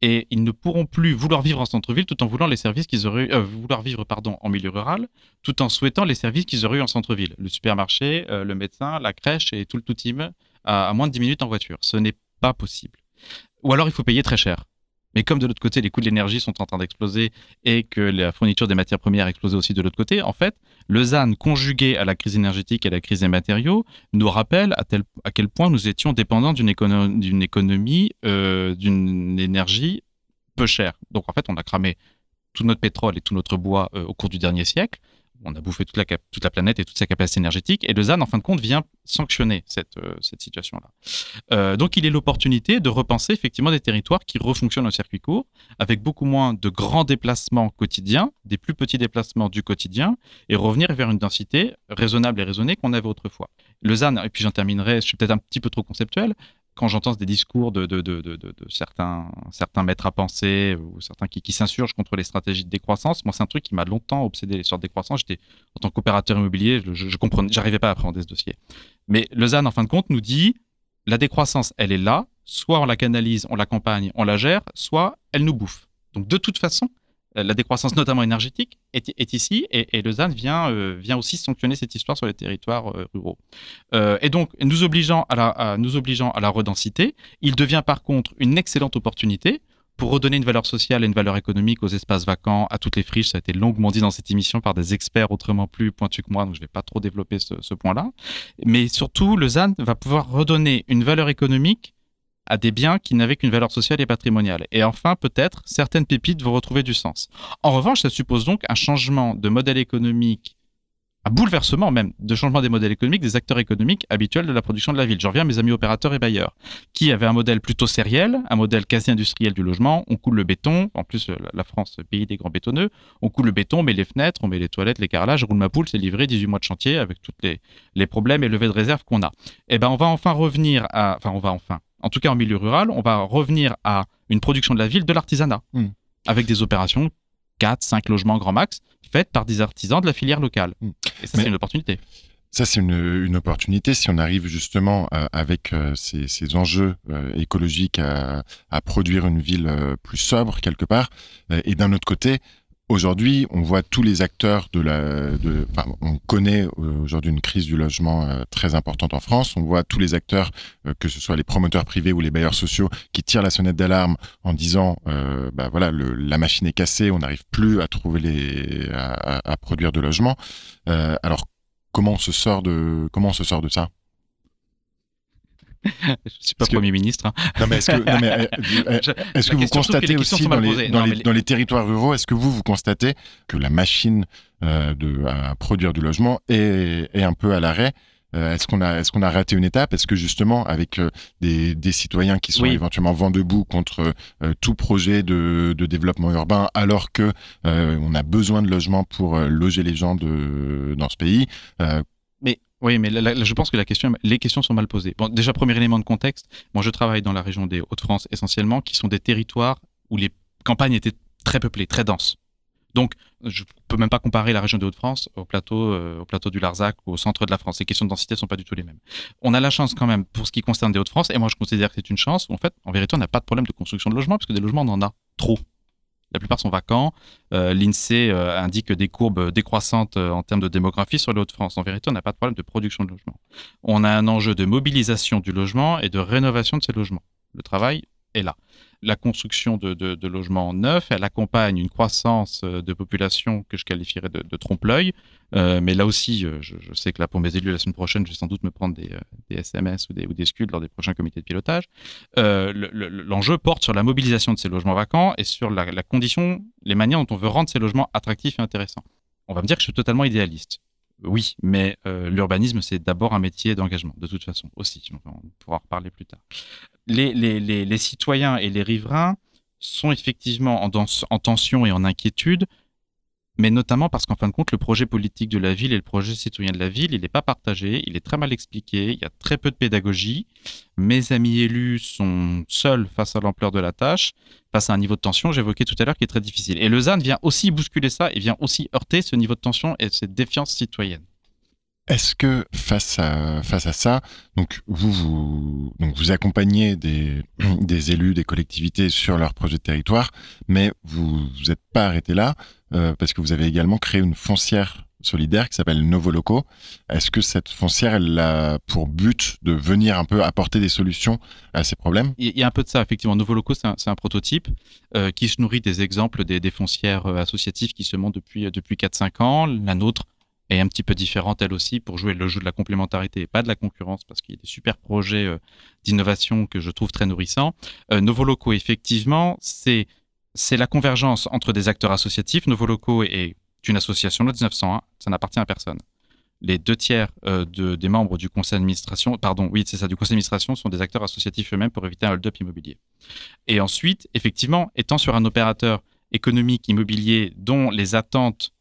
Et ils ne pourront plus vouloir vivre en centre-ville tout en voulant les services qu'ils auraient euh, vouloir vivre pardon en milieu rural, tout en souhaitant les services qu'ils auraient eu en centre-ville, le supermarché, euh, le médecin, la crèche et tout le tout à, moins de 10 minutes en voiture. Ce n'est pas possible. Ou alors il faut payer très cher. Mais comme de l'autre côté, les coûts de l'énergie sont en train d'exploser et que la fourniture des matières premières explose aussi de l'autre côté, en fait, le ZAN conjugué à la crise énergétique et à la crise des matériaux nous rappelle à quel point nous étions dépendants d'une économie, euh, d'une énergie peu chère. Donc en fait, on a cramé tout notre pétrole et tout notre bois euh, au cours du dernier siècle on a bouffé toute la, toute la planète et toute sa capacité énergétique. Et le ZAN, en fin de compte, vient sanctionner cette, euh, cette situation-là. Euh, donc, il est l'opportunité de repenser effectivement des territoires qui refonctionnent au circuit court, avec beaucoup moins de grands déplacements quotidiens, des plus petits déplacements du quotidien, et revenir vers une densité raisonnable et raisonnée qu'on avait autrefois. Le ZAN, et puis j'en terminerai, je suis peut-être un petit peu trop conceptuel, quand j'entends des discours de, certains, maîtres à penser ou certains qui, s'insurgent contre les stratégies de décroissance, moi, c'est un truc qui m'a longtemps obsédé, les sortes de décroissance. J'étais, en tant qu'opérateur immobilier, je, je pas à appréhender ce dossier. Mais Lausanne, en fin de compte, nous dit la décroissance, elle est là, soit on la canalise, on l'accompagne, on la gère, soit elle nous bouffe. Donc, de toute façon, la décroissance notamment énergétique est, ici et, le ZAN vient, euh, vient aussi sanctionner cette histoire sur les territoires euh, ruraux. et donc, nous obligeant à, la, nous obligeant à la redensité, il devient par contre une excellente opportunité pour redonner une valeur sociale et une valeur économique aux espaces vacants, à toutes les friches. Ça a été longuement dit dans cette émission par des experts autrement plus pointus que moi, donc je ne vais pas trop développer ce, ce point-là. Mais surtout, le ZAN va pouvoir redonner une valeur économique à des biens qui n'avaient qu'une valeur sociale et patrimoniale. Et enfin, peut-être, certaines pépites vont retrouver du sens. En revanche, ça suppose donc un changement de modèle économique, un bouleversement même de changement des modèles économiques des acteurs économiques habituels de la production de la ville. Je reviens à mes amis opérateurs et bailleurs, qui avaient un modèle plutôt sériel, un modèle quasi industriel du logement. On coule le béton, en plus la France, pays des grands bétonneux, on coule le béton, on met les fenêtres, on met les toilettes, les carrelages, roule ma poule, c'est livré, 18 mois de chantier avec tous les, les problèmes et levées de réserve qu'on a. Eh ben, on va enfin revenir à, enfin, on va enfin, en tout cas en milieu rural, on va revenir à une production de la ville de l'artisanat, hmm. avec des opérations 4, 5 logements grand max, faites par des artisans de la filière locale. Hmm. Et ça, c'est une opportunité. Ça, c'est une, opportunité si on arrive justement euh, avec euh, ces, enjeux euh, écologiques à, à, produire une ville plus sobre quelque part. et d'un autre côté, Aujourd'hui, on voit tous les acteurs de la. On connaît euh, aujourd'hui une crise du logement euh, très importante en France. On voit tous les acteurs, euh, que ce soit les promoteurs privés ou les bailleurs sociaux, qui tirent la sonnette d'alarme en disant, bah voilà, la machine est cassée, on n'arrive plus à trouver les, à, à, produire de logements. alors, comment on se sort de, comment on se sort de ça? je suis pas Premier ministre. Hein. Non, mais est-ce que, euh, euh, que vous constatez aussi dans les, dans, les, dans les, territoires ruraux, est-ce que vous, vous constatez que la machine euh, de, à produire du logement est, est un peu à l'arrêt est-ce qu'on a, est-ce qu'on a raté une étape? Est-ce que justement, avec des, des, citoyens qui sont éventuellement vent debout contre tout projet de, de, développement urbain, alors que on a besoin de logements pour loger les gens de, dans ce pays, oui, mais je pense que les questions sont mal posées. Bon, déjà, premier élément de contexte, moi je travaille dans la région des Hauts-de-France essentiellement, qui sont des territoires où les campagnes étaient très peuplées, très denses. Donc, je peux même pas comparer la région des Hauts-de-France au plateau, euh, au plateau du Larzac ou au centre de la France. Les questions de densité ne sont pas du tout les mêmes. On a la chance quand même pour ce qui concerne des Hauts-de-France, et moi je considère que c'est une chance. En fait, en vérité, on n'a pas de problème de construction de logements, parce que des logements, on en a trop. La plupart sont vacants. L'INSEE indique des courbes décroissantes en termes de démographie sur les Hauts-de-France. En vérité, on n'a pas de problème de production de logement. On a un enjeu de mobilisation du logement et de rénovation de ces logements. Le travail est là la construction de, logements neufs, elle accompagne une croissance euh, de population que je qualifierais de, trompe-l'œil. Euh, mais là aussi, euh, je, sais que là, pour mes élus, la semaine prochaine, je vais sans doute me prendre des, SMS ou des, ou lors des prochains comités de pilotage. L'enjeu porte sur la mobilisation de ces logements vacants et sur la, la condition, les manières dont on veut rendre ces logements attractifs et intéressants. On va me dire que je suis totalement idéaliste. Oui, mais l'urbanisme, c'est d'abord un métier d'engagement, de toute façon, aussi. On pourra en reparler plus tard les, citoyens et les riverains sont effectivement en, tension et en inquiétude, mais notamment parce qu'en fin de compte, le projet politique de la ville et le projet citoyen de la ville, il n'est pas partagé, il est très mal expliqué, il y a très peu de pédagogie. Mes amis élus sont seuls face à l'ampleur de la tâche, face à un niveau de tension, j'évoquais tout à l'heure, qui est très difficile. Et Lausanne vient aussi bousculer ça et vient aussi heurter ce niveau de tension et cette défiance citoyenne. Est-ce que face à, face à ça, donc vous, vous, vous accompagnez des, élus, des collectivités sur leur projet de territoire, mais vous vous n'êtes pas arrêté là euh, parce que vous avez également créé une foncière solidaire qui s'appelle Novo Loco. Est-ce que cette foncière, elle a pour but de venir un peu apporter des solutions à ces problèmes? Il y a un peu de ça, effectivement. Novo Loco, c'est un, prototype euh, qui se nourrit des exemples des, foncières euh, associatives qui se montent depuis, depuis 4-5 ans. La nôtre est un petit peu différente elle aussi pour jouer le jeu de la complémentarité et pas de la concurrence parce qu'il y a des super projets d'innovation que je trouve très nourrissants. Euh, Novoloco, effectivement, c'est c'est la convergence entre des acteurs associatifs. Novoloco est une association de 1901, ça n'appartient à personne. Les deux tiers euh, de, des membres du conseil d'administration, pardon, oui, c'est ça, du conseil d'administration sont des acteurs associatifs eux-mêmes pour éviter un hold-up immobilier. Et ensuite, effectivement, étant sur un opérateur économique immobilier dont les attentes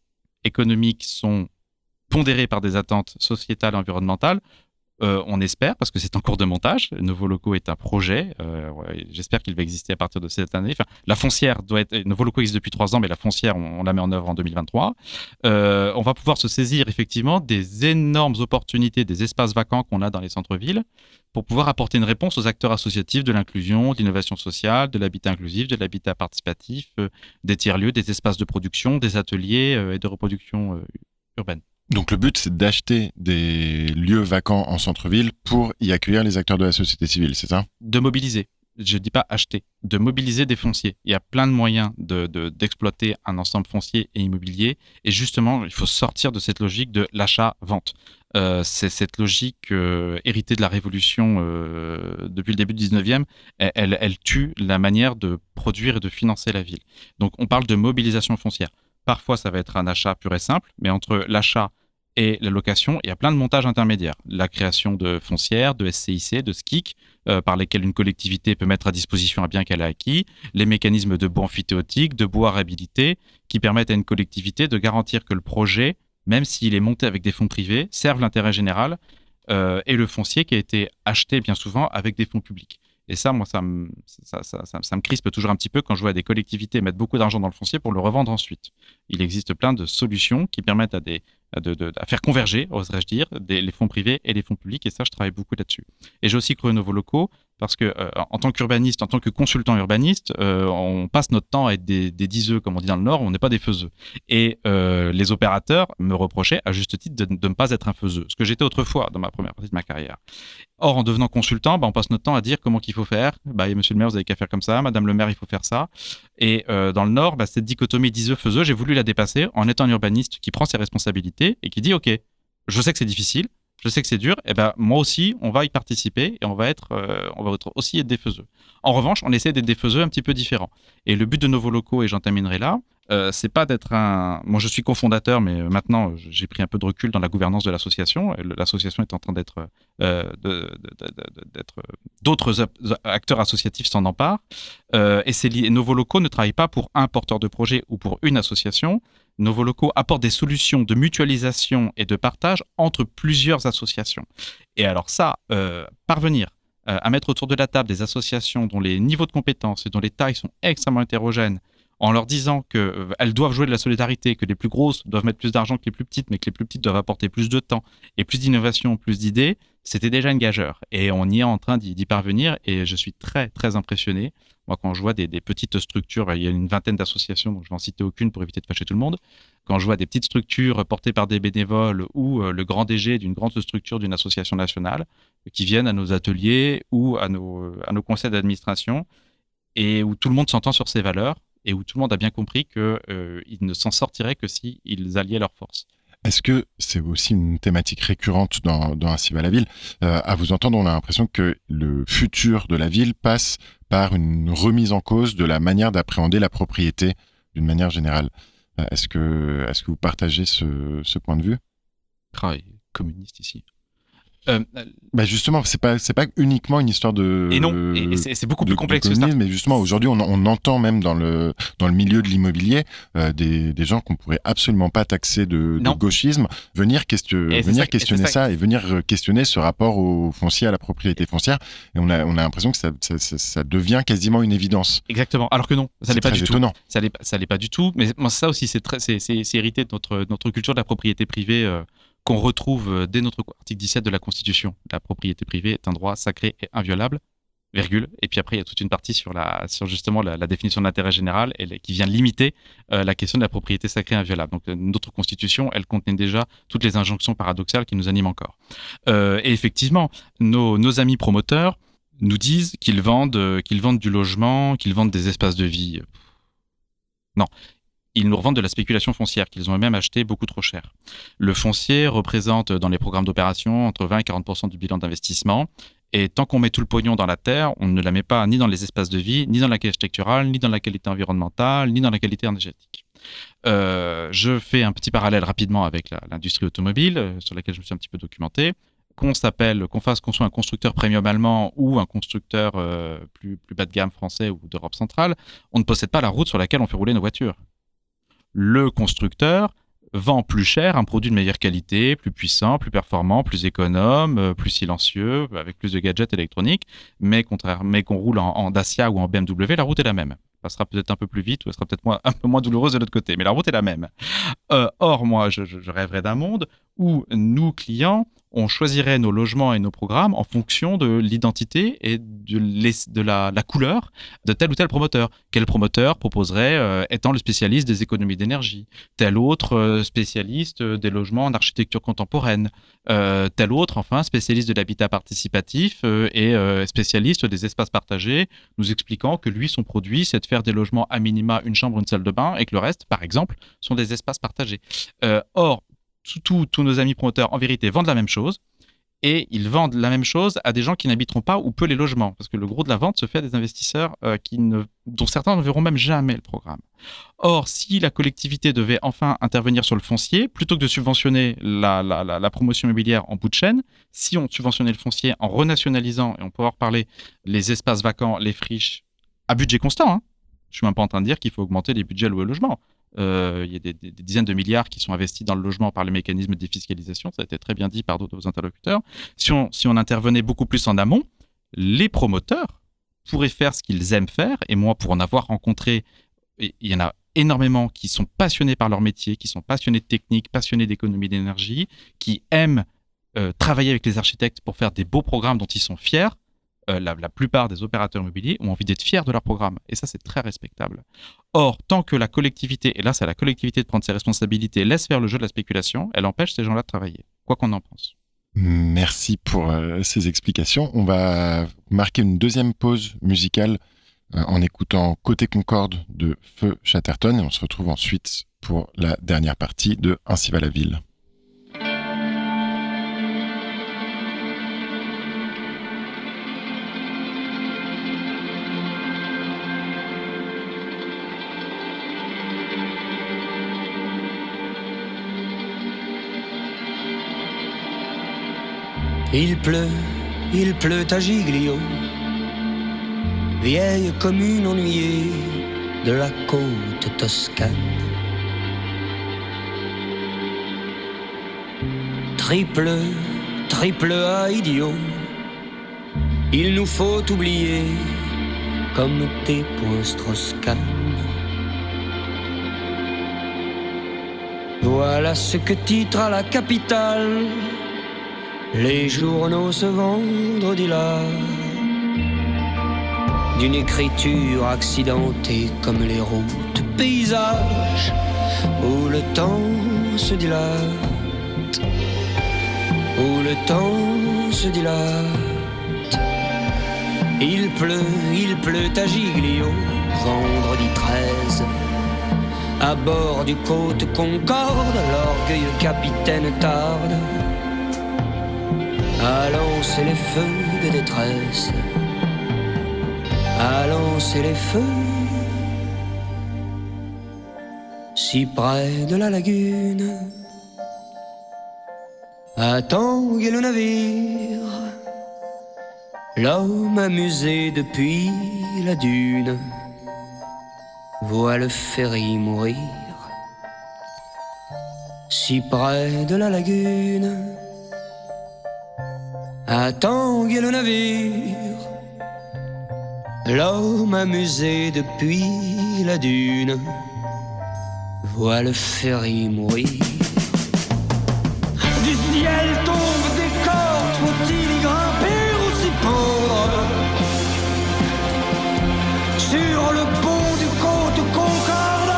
économiques sont pondéré par des attentes sociétales et environnementales. Euh, on espère, parce que c'est en cours de montage. Nouveau Locaux est un projet. Euh, j'espère qu'il va exister à partir de cette année. La foncière doit être. Nouveau Locaux existe depuis trois ans, mais la foncière, on, la met en œuvre en 2023. Euh, on va pouvoir se saisir effectivement des énormes opportunités, des espaces vacants qu'on a dans les centres-villes, pour pouvoir apporter une réponse aux acteurs associatifs de l'inclusion, de l'innovation sociale, de l'habitat inclusif, de l'habitat participatif, des tiers-lieux, des espaces de production, des ateliers et de reproduction urbaine. Donc le but, c'est d'acheter des lieux vacants en centre-ville pour y accueillir les acteurs de la société civile, c'est ça? De mobiliser. Je ne dis pas acheter, de mobiliser des fonciers. Il y a plein de moyens d'exploiter de, un ensemble foncier et immobilier. Et justement, il faut sortir de cette logique de l'achat-vente. Euh, c'est cette logique euh, héritée de la Révolution euh, depuis le début du 19e, elle, elle, tue la manière de produire et de financer la ville. Donc on parle de mobilisation foncière. Parfois, ça va être un achat pur et simple, mais entre l'achat et la location, il y a plein de montages intermédiaires. La création de foncières, de SCIC, de SKIC, euh, par lesquels une collectivité peut mettre à disposition un bien qu'elle a acquis, les mécanismes de bois amphithéotique, de bois réhabilité, qui permettent à une collectivité de garantir que le projet, même s'il est monté avec des fonds privés, serve l'intérêt général euh, et le foncier qui a été acheté bien souvent avec des fonds publics. Et ça, moi, ça me, ça, me crispe toujours un petit peu quand je vois des collectivités mettre beaucoup d'argent dans le foncier pour le revendre ensuite. Il existe plein de solutions qui permettent à, des, de, à faire converger, oserais-je dire, les fonds privés et les fonds publics. Et ça, je travaille beaucoup là-dessus. Et j'ai aussi aux nouveaux locaux parce que euh, en tant qu'urbaniste, en tant que consultant urbaniste, euh, on passe notre temps à être des, des diseux, comme on dit dans le Nord, on n'est pas des faiseux. Et euh, les opérateurs me reprochaient, à juste titre, de, de ne pas être un faiseux, ce que j'étais autrefois dans ma première partie de ma carrière. Or, en devenant consultant, bah, on passe notre temps à dire comment qu'il faut faire. Bah, monsieur le maire, vous avez qu'à faire comme ça. Madame le maire, il faut faire ça. Et dans le Nord, bah, cette dichotomie diseux-faiseux, j'ai voulu la dépasser en étant un urbaniste qui prend ses responsabilités et qui dit, OK, je sais que c'est difficile, je sais que c'est dur, et eh ben moi aussi, on va y participer et on va être, euh, on va être aussi être des. En revanche, on essaie d'être des faiseux un petit peu différents. Et le but de Nouveaux Locaux, et j'en terminerai là, euh, c'est pas d'être un. Moi, je suis cofondateur, mais maintenant, j'ai pris un peu de recul dans la gouvernance de l'association. L'association est en train d'être, euh, d'autres acteurs associatifs s'en emparent. et c'est Nouveaux Locaux ne travaille pas pour un porteur de projet ou pour une association. Nouveaux locaux apportent des solutions de mutualisation et de partage entre plusieurs associations. Et alors ça, euh, parvenir euh, à mettre autour de la table des associations dont les niveaux de compétences et dont les tailles sont extrêmement hétérogènes, en leur disant qu'elles euh, doivent jouer de la solidarité, que les plus grosses doivent mettre plus d'argent que les plus petites, mais que les plus petites doivent apporter plus de temps et plus d'innovation, plus d'idées, c'était déjà une gageur. Et on y est en train d'y parvenir et je suis très, très impressionné Moi, quand je vois des, petites structures, il y a une vingtaine d'associations, donc je vais en aucune pour éviter de fâcher tout le monde. Quand je vois des petites structures portées par des bénévoles ou euh, le grand DG d'une grande structure d'une association nationale qui viennent à nos ateliers ou à nos, à nos conseils d'administration et où tout le monde s'entend sur ces valeurs et où tout le monde a bien compris qu'ils euh, ne s'en sortiraient que s'ils alliaient leurs forces. Est-ce que c'est aussi une thématique récurrente dans, dans Ainsi va la ville? Euh, À vous entendre, on a l'impression que le futur de la ville passe par une remise en cause de la manière d'appréhender la propriété d'une manière générale. Euh, est-ce que, est que vous partagez ce, ce point de vue? Travail communiste ici. Euh, bah justement, c'est pas c'est pas uniquement une histoire de et non, et c'est beaucoup plus complexe que ça. Mais justement, aujourd'hui, on, on, entend même dans le dans le milieu de l'immobilier euh, des, des gens qu'on pourrait absolument pas taxer de, de gauchisme venir, question, venir questionner ça, et venir euh, questionner ce rapport au foncier à la propriété foncière. Et on a on a l'impression que ça, ça, ça, devient quasiment une évidence. Exactement. Alors que non, ça n'est pas du étonnant. tout. Ça n'est ça n'est pas du tout. Mais ça aussi, c'est très c'est hérité de notre notre culture de la propriété privée. Euh, qu'on retrouve euh, dès notre article 17 de la Constitution. La propriété privée est un droit sacré et inviolable, virgule. Et puis après, il y a toute une partie sur, justement la, définition de l'intérêt général qui vient limiter euh, la question de la propriété sacrée et inviolable. Donc euh, notre Constitution, elle contenait déjà toutes les injonctions paradoxales qui nous animent encore. et effectivement, nos, nos, amis promoteurs nous disent qu'ils vendent, qu'ils vendent du logement, qu'ils vendent des espaces de vie. Non, ils nous revendent de la spéculation foncière qu'ils ont eux-mêmes acheté beaucoup trop cher. Le foncier représente dans les programmes d'opération entre 20 et 40 du bilan d'investissement. Et tant qu'on met tout le pognon dans la terre, on ne la met pas ni dans les espaces de vie, ni dans la qualité architecturale, ni dans la qualité environnementale, ni dans la qualité énergétique. Euh, je fais un petit parallèle rapidement avec l'industrie automobile, euh, sur laquelle je me suis un petit peu documenté. Qu'on s'appelle, qu'on fasse, qu'on soit un constructeur premium allemand ou un constructeur euh, plus bas de gamme français ou d'Europe centrale, on ne possède pas la route sur laquelle on fait rouler nos voitures le constructeur vend plus cher un produit de meilleure qualité, plus puissant, plus performant, plus économe, euh, plus silencieux, avec plus de gadgets électroniques, mais, qu'on roule en, Dacia ou en BMW, la route est la même. Elle sera peut-être un peu plus vite ou elle sera peut-être un peu moins douloureuse de l'autre côté, mais la route est la même. Euh, or, moi, je rêverais d'un monde où nous, clients, on choisirait nos logements et nos programmes en fonction de l'identité et de, la, couleur de tel ou tel promoteur. Quel promoteur proposerait, euh, étant le spécialiste des économies d'énergie? Tel autre euh, spécialiste euh, des logements en architecture contemporaine Tel autre, enfin, spécialiste de l'habitat participatif et spécialiste des espaces partagés, nous expliquant que lui, son produit, c'est de faire des logements à minima une chambre, une salle de bain et que le reste, par exemple, sont des espaces partagés. or, tous nos amis promoteurs, en vérité, vendent la même chose. Et ils vendent la même chose à des gens qui n'habiteront pas ou peu les logements. Parce que le gros de la vente se fait à des investisseurs euh, dont certains ne verront même jamais le programme. Or, si la collectivité devait enfin intervenir sur le foncier, plutôt que de subventionner la, promotion immobilière en bout de chaîne, si on subventionnait le foncier en renationalisant, et on en reparler, les espaces vacants, les friches, à budget constant, hein, je suis même pas en train de dire qu'il faut augmenter les budgets alloués au logement. Euh, il y a des, dizaines de milliards qui sont investis dans le logement par les mécanismes de défiscalisation. Ça a été très bien dit par d'autres interlocuteurs. Si on, si on intervenait beaucoup plus en amont, les promoteurs pourraient faire ce qu'ils aiment faire. Et moi, pour en avoir rencontré, il y en a énormément qui sont passionnés par leur métier, qui sont passionnés de technique, passionnés d'économie d'énergie, qui aiment euh, travailler avec les architectes pour faire des beaux programmes dont ils sont fiers. Euh, la, plupart des opérateurs immobiliers ont envie d'être fiers de leur programme. Et ça, c'est très respectable. Or, tant que la collectivité, et là, c'est à la collectivité de prendre ses responsabilités, laisse faire le jeu de la spéculation, elle empêche ces gens-là de travailler, quoi qu'on en pense. Merci pour euh, ces explications. On va marquer une deuxième pause musicale euh, en écoutant Côté Concorde de Feu Chatterton et on se retrouve ensuite pour la dernière partie de Ainsi va la ville. Il pleut, il pleut à Giglio, vieille commune ennuyée de la côte toscane. Triple, triple A idiot, il nous faut oublier comme tes points Voilà ce que titre à la capitale les journaux ce vendredi-là. d'une écriture accidentée comme les routes, paysages où le temps se dilate, où le temps se dilate. Il pleut, il pleut à Giglio, vendredi 13. À bord du côte Concorde, l'orgueilleux capitaine tarde à lancer les feux de détresse, à lancer les feux. Si près de la lagune. À tanguer le navire, l'homme amusé depuis la dune voit le ferry mourir. Si près de la lagune à tanguer le navire. L'homme amusé depuis la dune voit le ferry mourir. Du ciel tombe des cordes, faut-il y grimper ou s'y pendre Sur le pont du côte Concorde,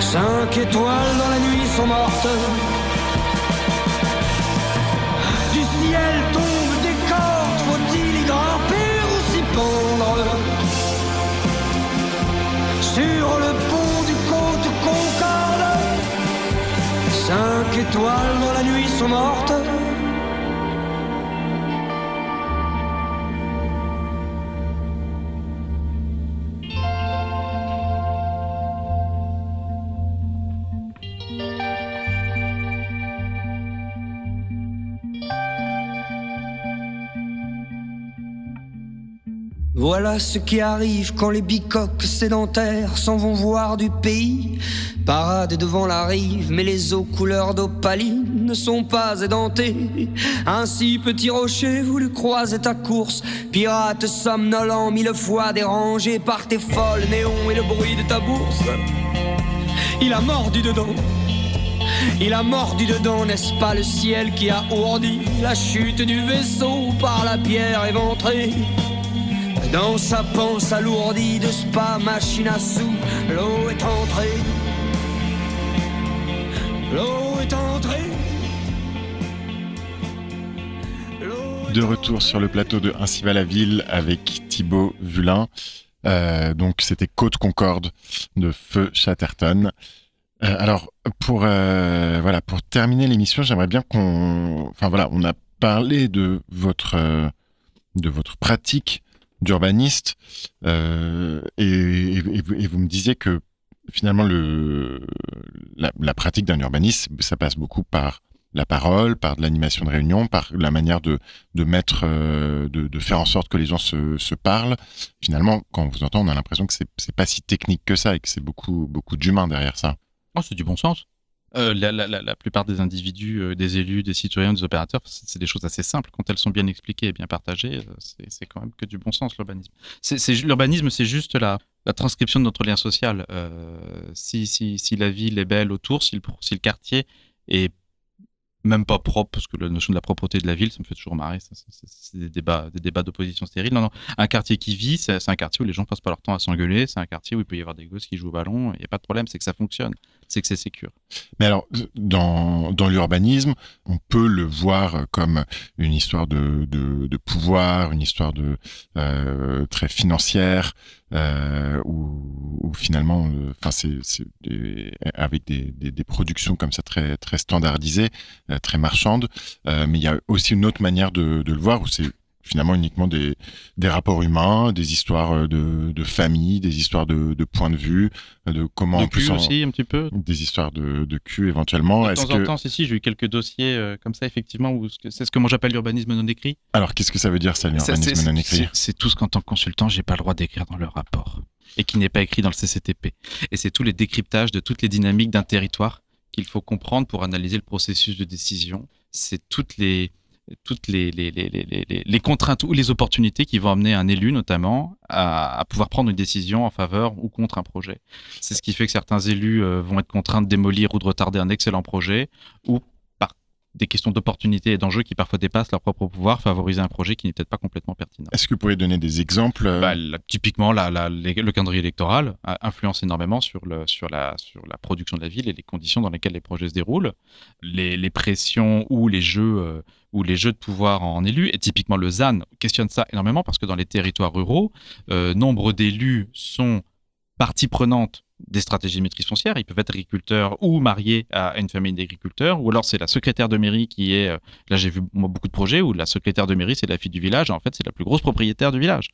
cinq étoiles étoiles dans la nuit sont mortes. Voilà ce qui arrive quand les bicoques sédentaires s'en vont voir du pays. Parade devant la rive, mais les eaux couleur d'opaline ne sont pas édentées. Ainsi, petit rocher, vous le croisez ta course. Pirate somnolent, mille fois dérangé par tes folles néons et le bruit de ta bourse. Il a mordu dedans. Il a mordu dedans, n'est-ce pas le ciel qui a ourdi la chute du vaisseau par la pierre éventrée? Dans sa panse alourdie de spa, machine à sous, l'eau est entrée. L'eau est entrée. De retour sur le plateau de Ainsi va la ville avec Thibaut Vulin. Euh, donc c'était Côte Concorde de Feu Chatterton. Euh, alors pour euh, voilà pour terminer l'émission, j'aimerais bien qu'on, enfin voilà, on a parlé de votre de votre pratique d'urbaniste et, et, et, vous me disiez que finalement le, la, pratique d'un urbaniste, ça passe beaucoup par la parole, par de l'animation de réunion, par la manière de, mettre, euh, de, faire en sorte que les gens se, parlent. Finalement, quand on vous entend, on a l'impression que c'est, pas si technique que ça et que c'est beaucoup, beaucoup d'humain derrière ça. Oh, c'est du bon sens. Euh, la, plupart des individus, euh, des élus, des citoyens, des opérateurs, c'est des choses assez simples. Quand elles sont bien expliquées et bien partagées, c'est quand même que du bon sens, l'urbanisme. L'urbanisme, c'est juste la, la, transcription de notre lien social. Euh, si, si, si, la ville est belle autour, si le, quartier est même pas propre, parce que la notion de la propreté de la ville, ça me fait toujours marrer. C'est des débats, des débats d'opposition stériles. Non, non. Un quartier qui vit, c'est un quartier où les gens passent pas leur temps à s'engueuler. C'est un quartier où il peut y avoir des gosses qui jouent au ballon. Il n'y a pas de problème, c'est que ça fonctionne. C'est que c'est sécure. Mais alors, dans, dans l'urbanisme, on peut le voir comme une histoire de, de, pouvoir, une histoire de euh, très financière, euh, où, finalement, enfin, euh, c'est avec des, des, productions comme ça très très standardisées, euh, très marchandes. Euh, mais il y a aussi une autre manière de, de le voir où c'est finalement uniquement des, des rapports humains, des histoires de, de famille, des histoires de, de points de vue, de comment de en plus cul aussi un petit peu, des histoires de, de cul éventuellement. De temps en temps, si si, j'ai eu quelques dossiers euh, comme ça effectivement où c'est ce que moi j'appelle l'urbanisme non écrit. Alors qu'est-ce que ça veut dire ça l'urbanisme non écrit? C'est tout ce qu'en tant que consultant j'ai pas le droit d'écrire dans le rapport et qui n'est pas écrit dans le CCTP. Et c'est tous les décryptages de toutes les dynamiques d'un territoire qu'il faut comprendre pour analyser le processus de décision. C'est toutes les toutes les, les, les, les, contraintes ou les opportunités qui vont amener un élu notamment à, à, pouvoir prendre une décision en faveur ou contre un projet. C'est ce qui fait que certains élus euh, vont être contraints de démolir ou de retarder un excellent projet ou des questions d'opportunité et d'enjeux qui parfois dépassent leur propre pouvoir, favoriser un projet qui n'est peut-être pas complètement pertinent. Est-ce que vous pourriez donner des exemples euh bah, Typiquement, la, le calendrier électoral influence énormément sur, le, sur, la, sur la production de la ville et les conditions dans lesquelles les projets se déroulent. Les, les pressions ou les jeux... Euh, ou les jeux de pouvoir en élus, et typiquement le ZAN questionne ça énormément parce que dans les territoires ruraux, euh, nombre d'élus sont partie prenante des stratégies de maîtrise foncière. Ils peuvent être agriculteurs ou mariés à une famille d'agriculteurs, ou alors c'est la secrétaire de mairie qui est. Euh, là, j'ai vu beaucoup de projets où la secrétaire de mairie, c'est la fille du village. En fait, c'est la plus grosse propriétaire du village.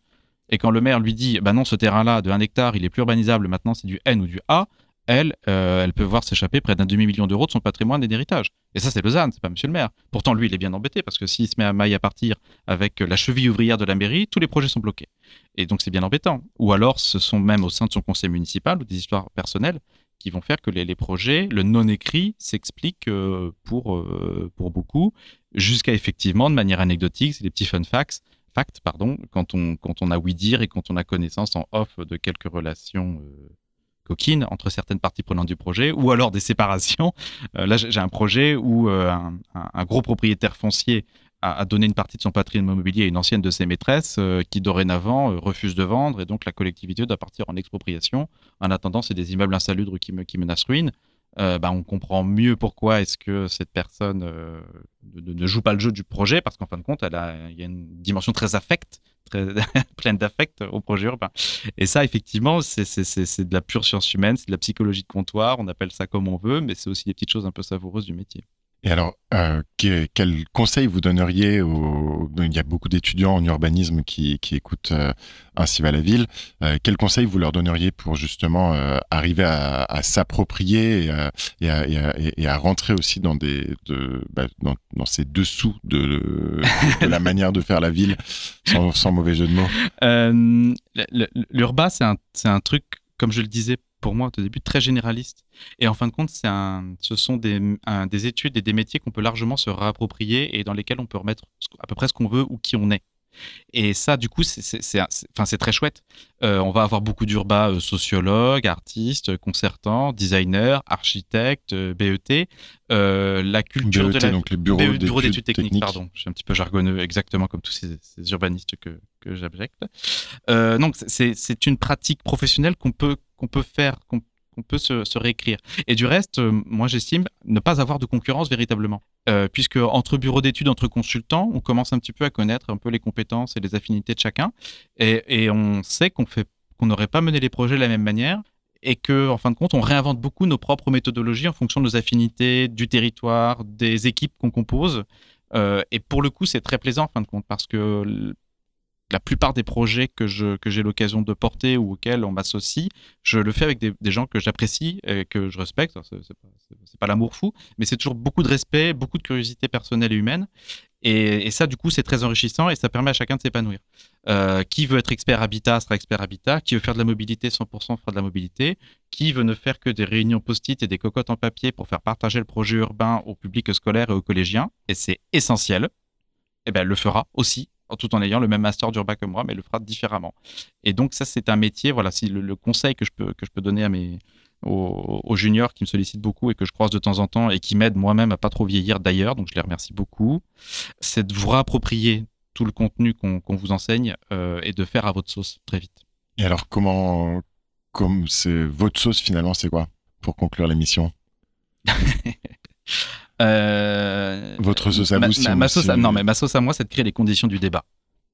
Et quand le maire lui dit, bah non, ce terrain-là de 1 hectare, il est plus urbanisable, maintenant c'est du N ou du A, elle, euh, elle peut voir s'échapper près d'un demi-million d'euros de son patrimoine et d'héritage. Et ça, c'est ZAN, c'est pas monsieur le maire. Pourtant, lui, il est bien embêté parce que s'il se met à maille à partir avec la cheville ouvrière de la mairie, tous les projets sont bloqués. Et donc, c'est bien embêtant. Ou alors, ce sont même au sein de son conseil municipal ou des histoires personnelles qui vont faire que les, projets, le non-écrit, s'explique euh, pour, euh, pour beaucoup, jusqu'à effectivement, de manière anecdotique, c'est des petits fun facts, facts pardon, quand on, quand on a oui dire et quand on a connaissance en off de quelques relations coquine entre certaines parties prenantes du projet, ou alors des séparations. Euh, là, j'ai un projet où euh, un, gros propriétaire foncier a, donné une partie de son patrimoine immobilier à une ancienne de ses maîtresses euh, qui dorénavant refuse de vendre, et donc la collectivité doit partir en expropriation. En attendant, c'est des immeubles insalubres qui, qui menacent ruine. Bah, on comprend mieux pourquoi est-ce que cette personne ne, joue pas le jeu du projet, parce qu'en fin de compte, elle a, il y a une dimension très affecte très pleine d'affect au projet urbain. Et ça, effectivement, c'est de la pure science humaine, c'est de la psychologie de comptoir, on appelle ça comme on veut, mais c'est aussi des petites choses un peu savoureuses du métier. Et alors, euh, quel conseil vous donneriez aux... Il y a beaucoup d'étudiants en urbanisme qui, qui écoutent euh, Ainsi va la ville. Euh, quel conseil vous leur donneriez pour justement euh, arriver à, à s'approprier et, et, et, et, à rentrer aussi dans, des, de, bah, dans, dans, ces dessous de, de, la manière de faire la ville, sans, sans mauvais jeu de mots? Euh, L'urba, c'est un, un truc, comme je le disais pour moi au début très généraliste. Et en fin de compte, un, ce sont des, des, études et des métiers qu'on peut largement se réapproprier et dans lesquels on peut remettre à peu près ce qu'on veut ou qui on est. Et ça, du coup, c'est très chouette. Euh, on va avoir beaucoup d'urba euh, sociologues, artistes, concertants, designers, architectes, euh, BET. la culture de la... donc les bureaux d'études techniques, pardon. Je suis un petit peu jargonneux, exactement comme tous ces, ces urbanistes que, que j'abjecte. donc, c'est une pratique professionnelle qu'on peut, qu'on peut faire, qu'on on peut se, réécrire. Et du reste, euh, moi j'estime ne pas avoir de concurrence véritablement. Euh, puisque entre bureaux d'études, entre consultants, on commence un petit peu à connaître un peu les compétences et les affinités de chacun. Et, on sait qu'on qu'on n'aurait pas mené les projets de la même manière et que, en fin de compte, on réinvente beaucoup nos propres méthodologies en fonction de nos affinités, du territoire, des équipes qu'on compose. Euh, et pour le coup, c'est très plaisant, en fin de compte, parce que la plupart des projets que je que j'ai l'occasion de porter ou auxquels on m'associe, je le fais avec des, gens que j'apprécie et que je respecte. C'est pas, pas l'amour fou, mais c'est toujours beaucoup de respect, beaucoup de curiosité personnelle et humaine. Et, ça, du coup, c'est très enrichissant et ça permet à chacun de s'épanouir. Euh, qui veut être expert habitat sera expert habitat. Qui veut faire de la mobilité 100% fera de la mobilité. Qui veut ne faire que des réunions post-it et des cocottes en papier pour faire partager le projet urbain au public scolaire et aux collégiens, et c'est essentiel, eh ben, le fera aussi tout en ayant le même master d'urba que moi, mais le fera différemment. Et donc ça, c'est un métier. Voilà, si le, conseil que je peux que je peux donner à mes aux, juniors qui me sollicitent beaucoup et que je croise de temps en temps et qui m'aident moi-même à pas trop vieillir d'ailleurs, donc je les remercie beaucoup, c'est de vous réapproprier tout le contenu qu'on vous enseigne euh, et de faire à votre sauce très vite. Et alors comment, comme c'est votre sauce finalement, c'est quoi pour conclure l'émission? Euh, Votre sauce à ma, sauce Non, mais ma sauce à moi, c'est de créer les conditions du débat.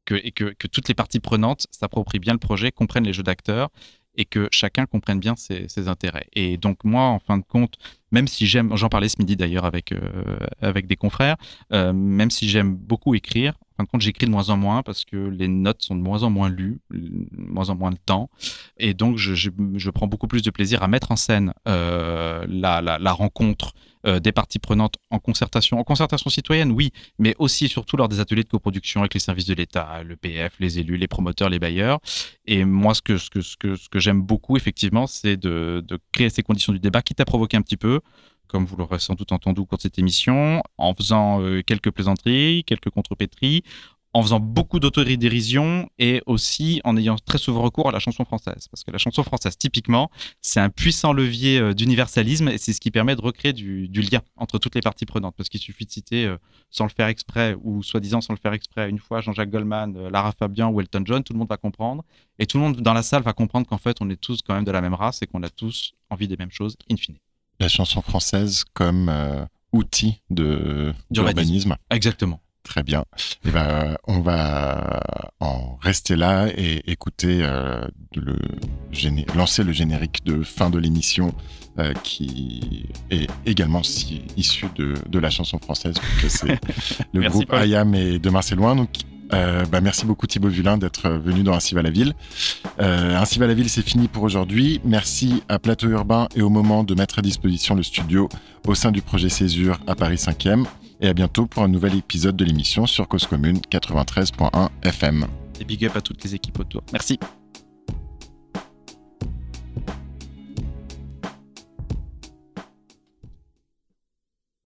Que, et que, que toutes les parties prenantes s'approprient bien le projet, comprennent les jeux d'acteurs et que chacun comprenne bien ses, ses, intérêts. Et donc moi, en fin de compte, même si j'aime, j'en parlais ce midi d'ailleurs avec, euh, avec des confrères, euh, même si j'aime beaucoup écrire, en fin de compte, j'écris de moins en moins parce que les notes sont de moins en moins lues, de moins en moins de temps. Et donc, je, prends beaucoup plus de plaisir à mettre en scène euh, la, rencontre euh, des parties prenantes en concertation, en concertation citoyenne, oui, mais aussi surtout lors des ateliers de coproduction avec les services de l'État, le PF, les élus, les promoteurs, les bailleurs. Et moi, ce que j'aime beaucoup, effectivement, c'est de, de créer ces conditions du débat, quitte à provoquer un petit peu, comme vous l'aurez sans doute entendu au cours de cette émission, en faisant euh, quelques plaisanteries, quelques contrepétries, en faisant beaucoup d'autodérision et aussi en ayant très souvent recours à la chanson française. Parce que la chanson française, typiquement, c'est un puissant levier euh, d'universalisme et c'est ce qui permet de recréer du, lien entre toutes les parties prenantes. Parce qu'il suffit de citer, euh, sans le faire exprès ou soi-disant sans le faire exprès, une fois Jean-Jacques Goldman, Lara Fabian ou Elton John, tout le monde va comprendre. Et tout le monde dans la salle va comprendre qu'en fait, on est tous quand même de la même race et qu'on a tous envie des mêmes choses, in fine. La chanson française comme outil d'urbanisme. Exactement. Très bien. Et eh ben, on va en rester là et écouter euh, le lancer le générique de fin de l'émission euh, qui est également issu de, de, la chanson française. C'est le groupe Ayam et Demain c'est loin. Donc, euh, bah, merci beaucoup Thibaut Vulin d'être venu dans Ainsi va la ville. Euh, Ainsi va la ville, c'est fini pour aujourd'hui. Merci à Plateau Urbain et au moment de mettre à disposition le studio au sein du projet Césure à Paris 5e et à bientôt pour un nouvel épisode de l'émission sur Cause Commune 93.1 FM. Et big up à toutes les équipes autour. Merci.